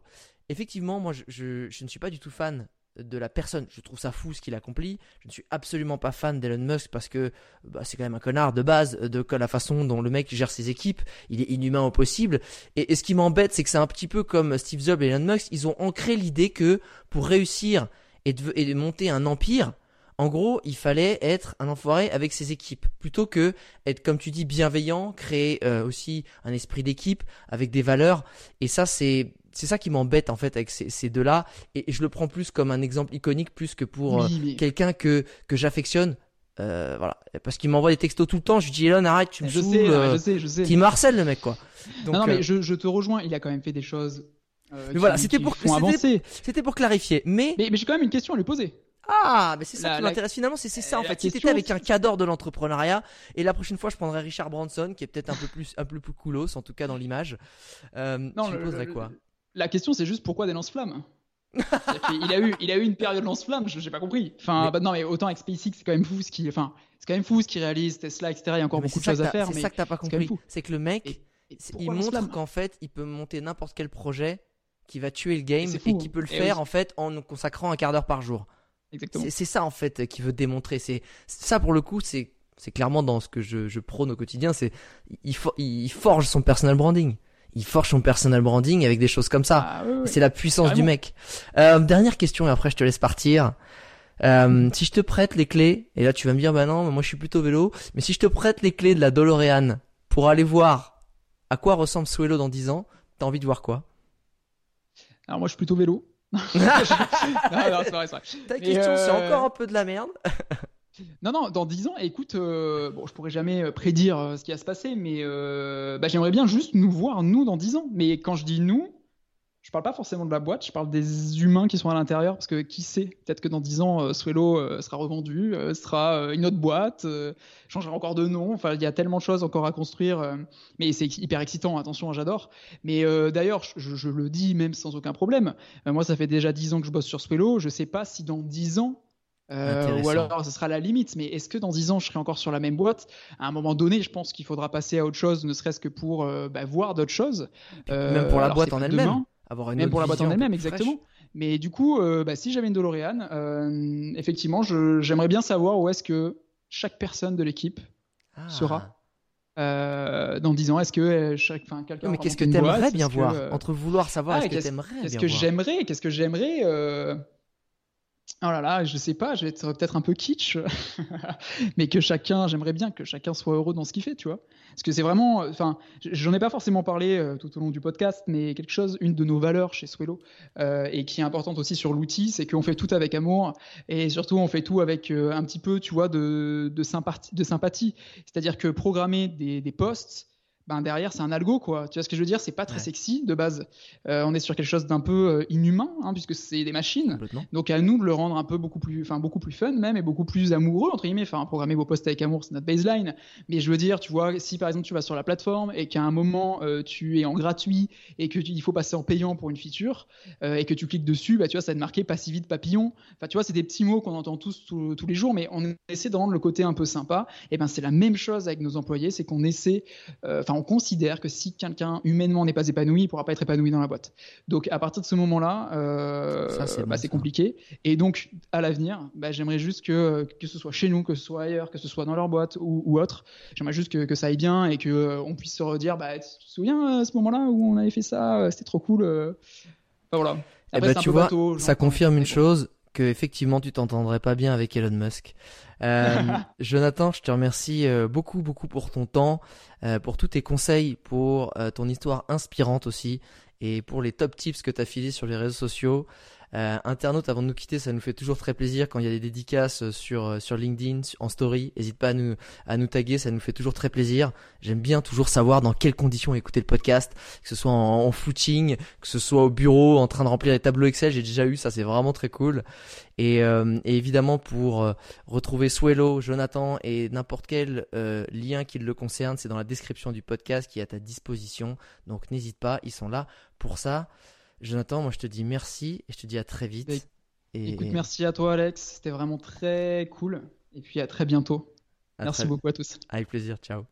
Effectivement, moi, je, je, je ne suis pas du tout fan de la personne. Je trouve ça fou ce qu'il accomplit. Je ne suis absolument pas fan d'Elon Musk parce que bah, c'est quand même un connard de base de la façon dont le mec gère ses équipes. Il est inhumain au possible. Et, ce qui m'embête, c'est que c'est un petit peu comme Steve Jobs et Elon Musk. Ils ont ancré l'idée que pour réussir et de, et de monter un empire, en gros, il fallait être un enfoiré avec ses équipes, plutôt que être, comme tu dis, bienveillant, créer euh, aussi un esprit d'équipe avec des valeurs. Et ça, c'est c'est ça qui m'embête en fait avec ces, ces deux-là. Et, et je le prends plus comme un exemple iconique plus que pour euh, Oui, mais- quelqu'un que que j'affectionne. Euh, voilà, parce qu'il m'envoie des textos tout le temps. Je lui dis Elon, arrête, tu me je sais, euh, je sais, je sais. il me harcèle le mec quoi. Donc, non, non, euh, mais je, je te rejoins. Il a quand même fait des choses. euh, Mais qui- voilà, c'était qui pour- c'était- avancer. c'était pour clarifier. Mais Mais, mais j'ai quand même une question à lui poser. Ah, mais c'est ça La- qui la- m'intéresse finalement, c'est ça en la fait. Si t'étais avec un cadre de l'entrepreneuriat, et la prochaine fois je prendrais Richard Branson, qui est peut-être un peu plus un peu plus coolos, en tout cas dans l'image. Euh, Non, lui le- poserais le- quoi? La question, c'est juste pourquoi des lance-flammes? Qu'il a eu, il a eu une période lance-flammes, je j'ai pas compris. Enfin, Mais- bah non, mais autant avec SpaceX, c'est quand même fou ce qui, enfin, c'est quand même fou ce qu'il réalise, Tesla, etc. Il y a encore Mais beaucoup de choses à faire, C'est ça que t'as pas compris. C'est que le mec, Et- et il montre qu'en fait, il peut monter n'importe quel projet qui va tuer le game et, qui peut le faire oui. en fait en nous consacrant un quart d'heure par jour. Exactement. C'est ça en fait qu'il veut démontrer. C'est ça pour le coup, c'est c'est clairement dans ce que je, je prône au quotidien. C'est il, for- il forge son personal branding. Il forge son personal branding avec des choses comme ça. Ah. C'est la puissance du mec. Euh, dernière question et après je te laisse partir. Euh, si je te prête les clés, et là tu vas me dire bah non, moi je suis plutôt vélo, mais si je te prête les clés de la DeLorean pour aller voir à quoi ressemble Suelo dans 10 ans, t'as envie de voir quoi? Alors moi, je suis plutôt vélo. non, non, c'est vrai, c'est vrai. Ta Mais, question c'est euh, encore un peu de la merde. Non, non, dans 10 ans, écoute, euh, bon, je pourrais jamais euh, prédire euh, ce qui va se passer, mais euh, bah, j'aimerais bien juste nous voir, nous, dans 10 ans. Mais quand je dis nous, je parle pas forcément de la boîte, je parle des humains qui sont à l'intérieur, parce que qui sait, peut-être que dans 10 ans, Swello sera revendu, sera une autre boîte, changera encore de nom, enfin, il y a tellement de choses encore à construire, mais c'est hyper excitant, attention, hein, j'adore. Mais d'ailleurs, je, le dis même sans aucun problème, moi, ça fait déjà 10 ans que je bosse sur Swello, je sais pas si dans 10 ans, euh, ou alors ce sera la limite, mais est-ce que dans 10 ans je serai encore sur la même boîte? À un moment donné, je pense qu'il faudra passer à autre chose, ne serait-ce que pour euh, bah, voir d'autres choses. Euh, même pour la boîte en elle-même. Avoir une même pour la boîte en elle-même, fraîche. exactement. Mais du coup, bah, si j'avais une DeLorean, effectivement, j'aimerais bien savoir où est-ce que chaque personne de l'équipe Ah. sera. euh, dans 10 ans, est-ce que euh, chaque, enfin, quelqu'un Mais qu'est-ce que t'aimerais bien que, voir? euh, Entre vouloir savoir, ah, est-ce que qu'est-ce- t'aimerais Qu'est-ce que j'aimerais? Qu'est-ce que j'aimerais Oh là là, je sais pas, je vais être peut-être un peu kitsch, mais que chacun, j'aimerais bien que chacun soit heureux dans ce qu'il fait, tu vois. Parce que c'est vraiment, enfin, j'en ai pas forcément parlé euh, tout au long du podcast, mais quelque chose, une de nos valeurs chez Swello, euh, et qui est importante aussi sur l'outil, c'est qu'on fait tout avec amour, et surtout on fait tout avec euh, un petit peu, tu vois, de, sympathie. C'est-à-dire que programmer des, des posts, ben derrière c'est un algo quoi. Tu vois ce que je veux dire? C'est pas très Ouais. sexy de base. Euh, on est sur quelque chose d'un peu euh, inhumain, hein, puisque c'est des machines. Donc à nous de le rendre un peu beaucoup plus, enfin beaucoup plus fun même et beaucoup plus amoureux entre guillemets. Enfin programmer vos posts avec amour, c'est notre baseline. Mais je veux dire, tu vois, si par exemple tu vas sur la plateforme et qu'à un moment euh, tu es en gratuit et que tu- il faut passer en payant pour une feature euh, et que tu cliques dessus, bah tu vois, ça va te marquer pas si vite papillon. Enfin tu vois, c'est des petits mots qu'on entend tous tous tous les jours, mais on essaie de rendre le côté un peu sympa. Et ben c'est la même chose avec nos employés, c'est qu'on essaie, enfin on considère que si quelqu'un humainement n'est pas épanoui, il pourra pas être épanoui dans la boîte. Donc à partir de ce moment-là, euh, c'est bah, compliqué. Et donc à l'avenir, bah, j'aimerais juste que que ce soit chez nous, que ce soit ailleurs, que ce soit dans leur boîte ou, ou autre, j'aimerais juste que, que ça aille bien et que euh, on puisse se redire, bah tu te souviens à ce moment-là où on avait fait ça, euh, c'était trop cool. euh. Enfin, voilà. Eh ben, tu vois, bateau, ça confirme une chose que effectivement tu t'entendrais pas bien avec Elon Musk. Euh, Jonathan, je te remercie euh, beaucoup beaucoup pour ton temps, euh, pour tous tes conseils, pour euh, ton histoire inspirante aussi et pour les top tips que tu as filés sur les réseaux sociaux. Euh, avant de nous quitter, ça nous fait toujours très plaisir quand il y a des dédicaces sur, sur LinkedIn, en story. N'hésite pas à nous, à nous taguer, ça nous fait toujours très plaisir. J'aime bien toujours savoir dans quelles conditions écouter le podcast, que ce soit en, footing, que ce soit au bureau, en train de remplir les tableaux Excel. J'ai déjà eu ça, c'est vraiment très cool. Et, euh, évidemment, pour euh, retrouver Swello, Jonathan et n'importe quel euh, lien qui le concerne, c'est dans la description du podcast qui est à ta disposition. Donc n'hésite pas, ils sont là pour ça. Jonathan, moi je te dis merci et je te dis à très vite. Et... Écoute, merci à toi Alex, c'était vraiment très cool. Et puis à très bientôt. merci beaucoup à tous. Avec plaisir, ciao.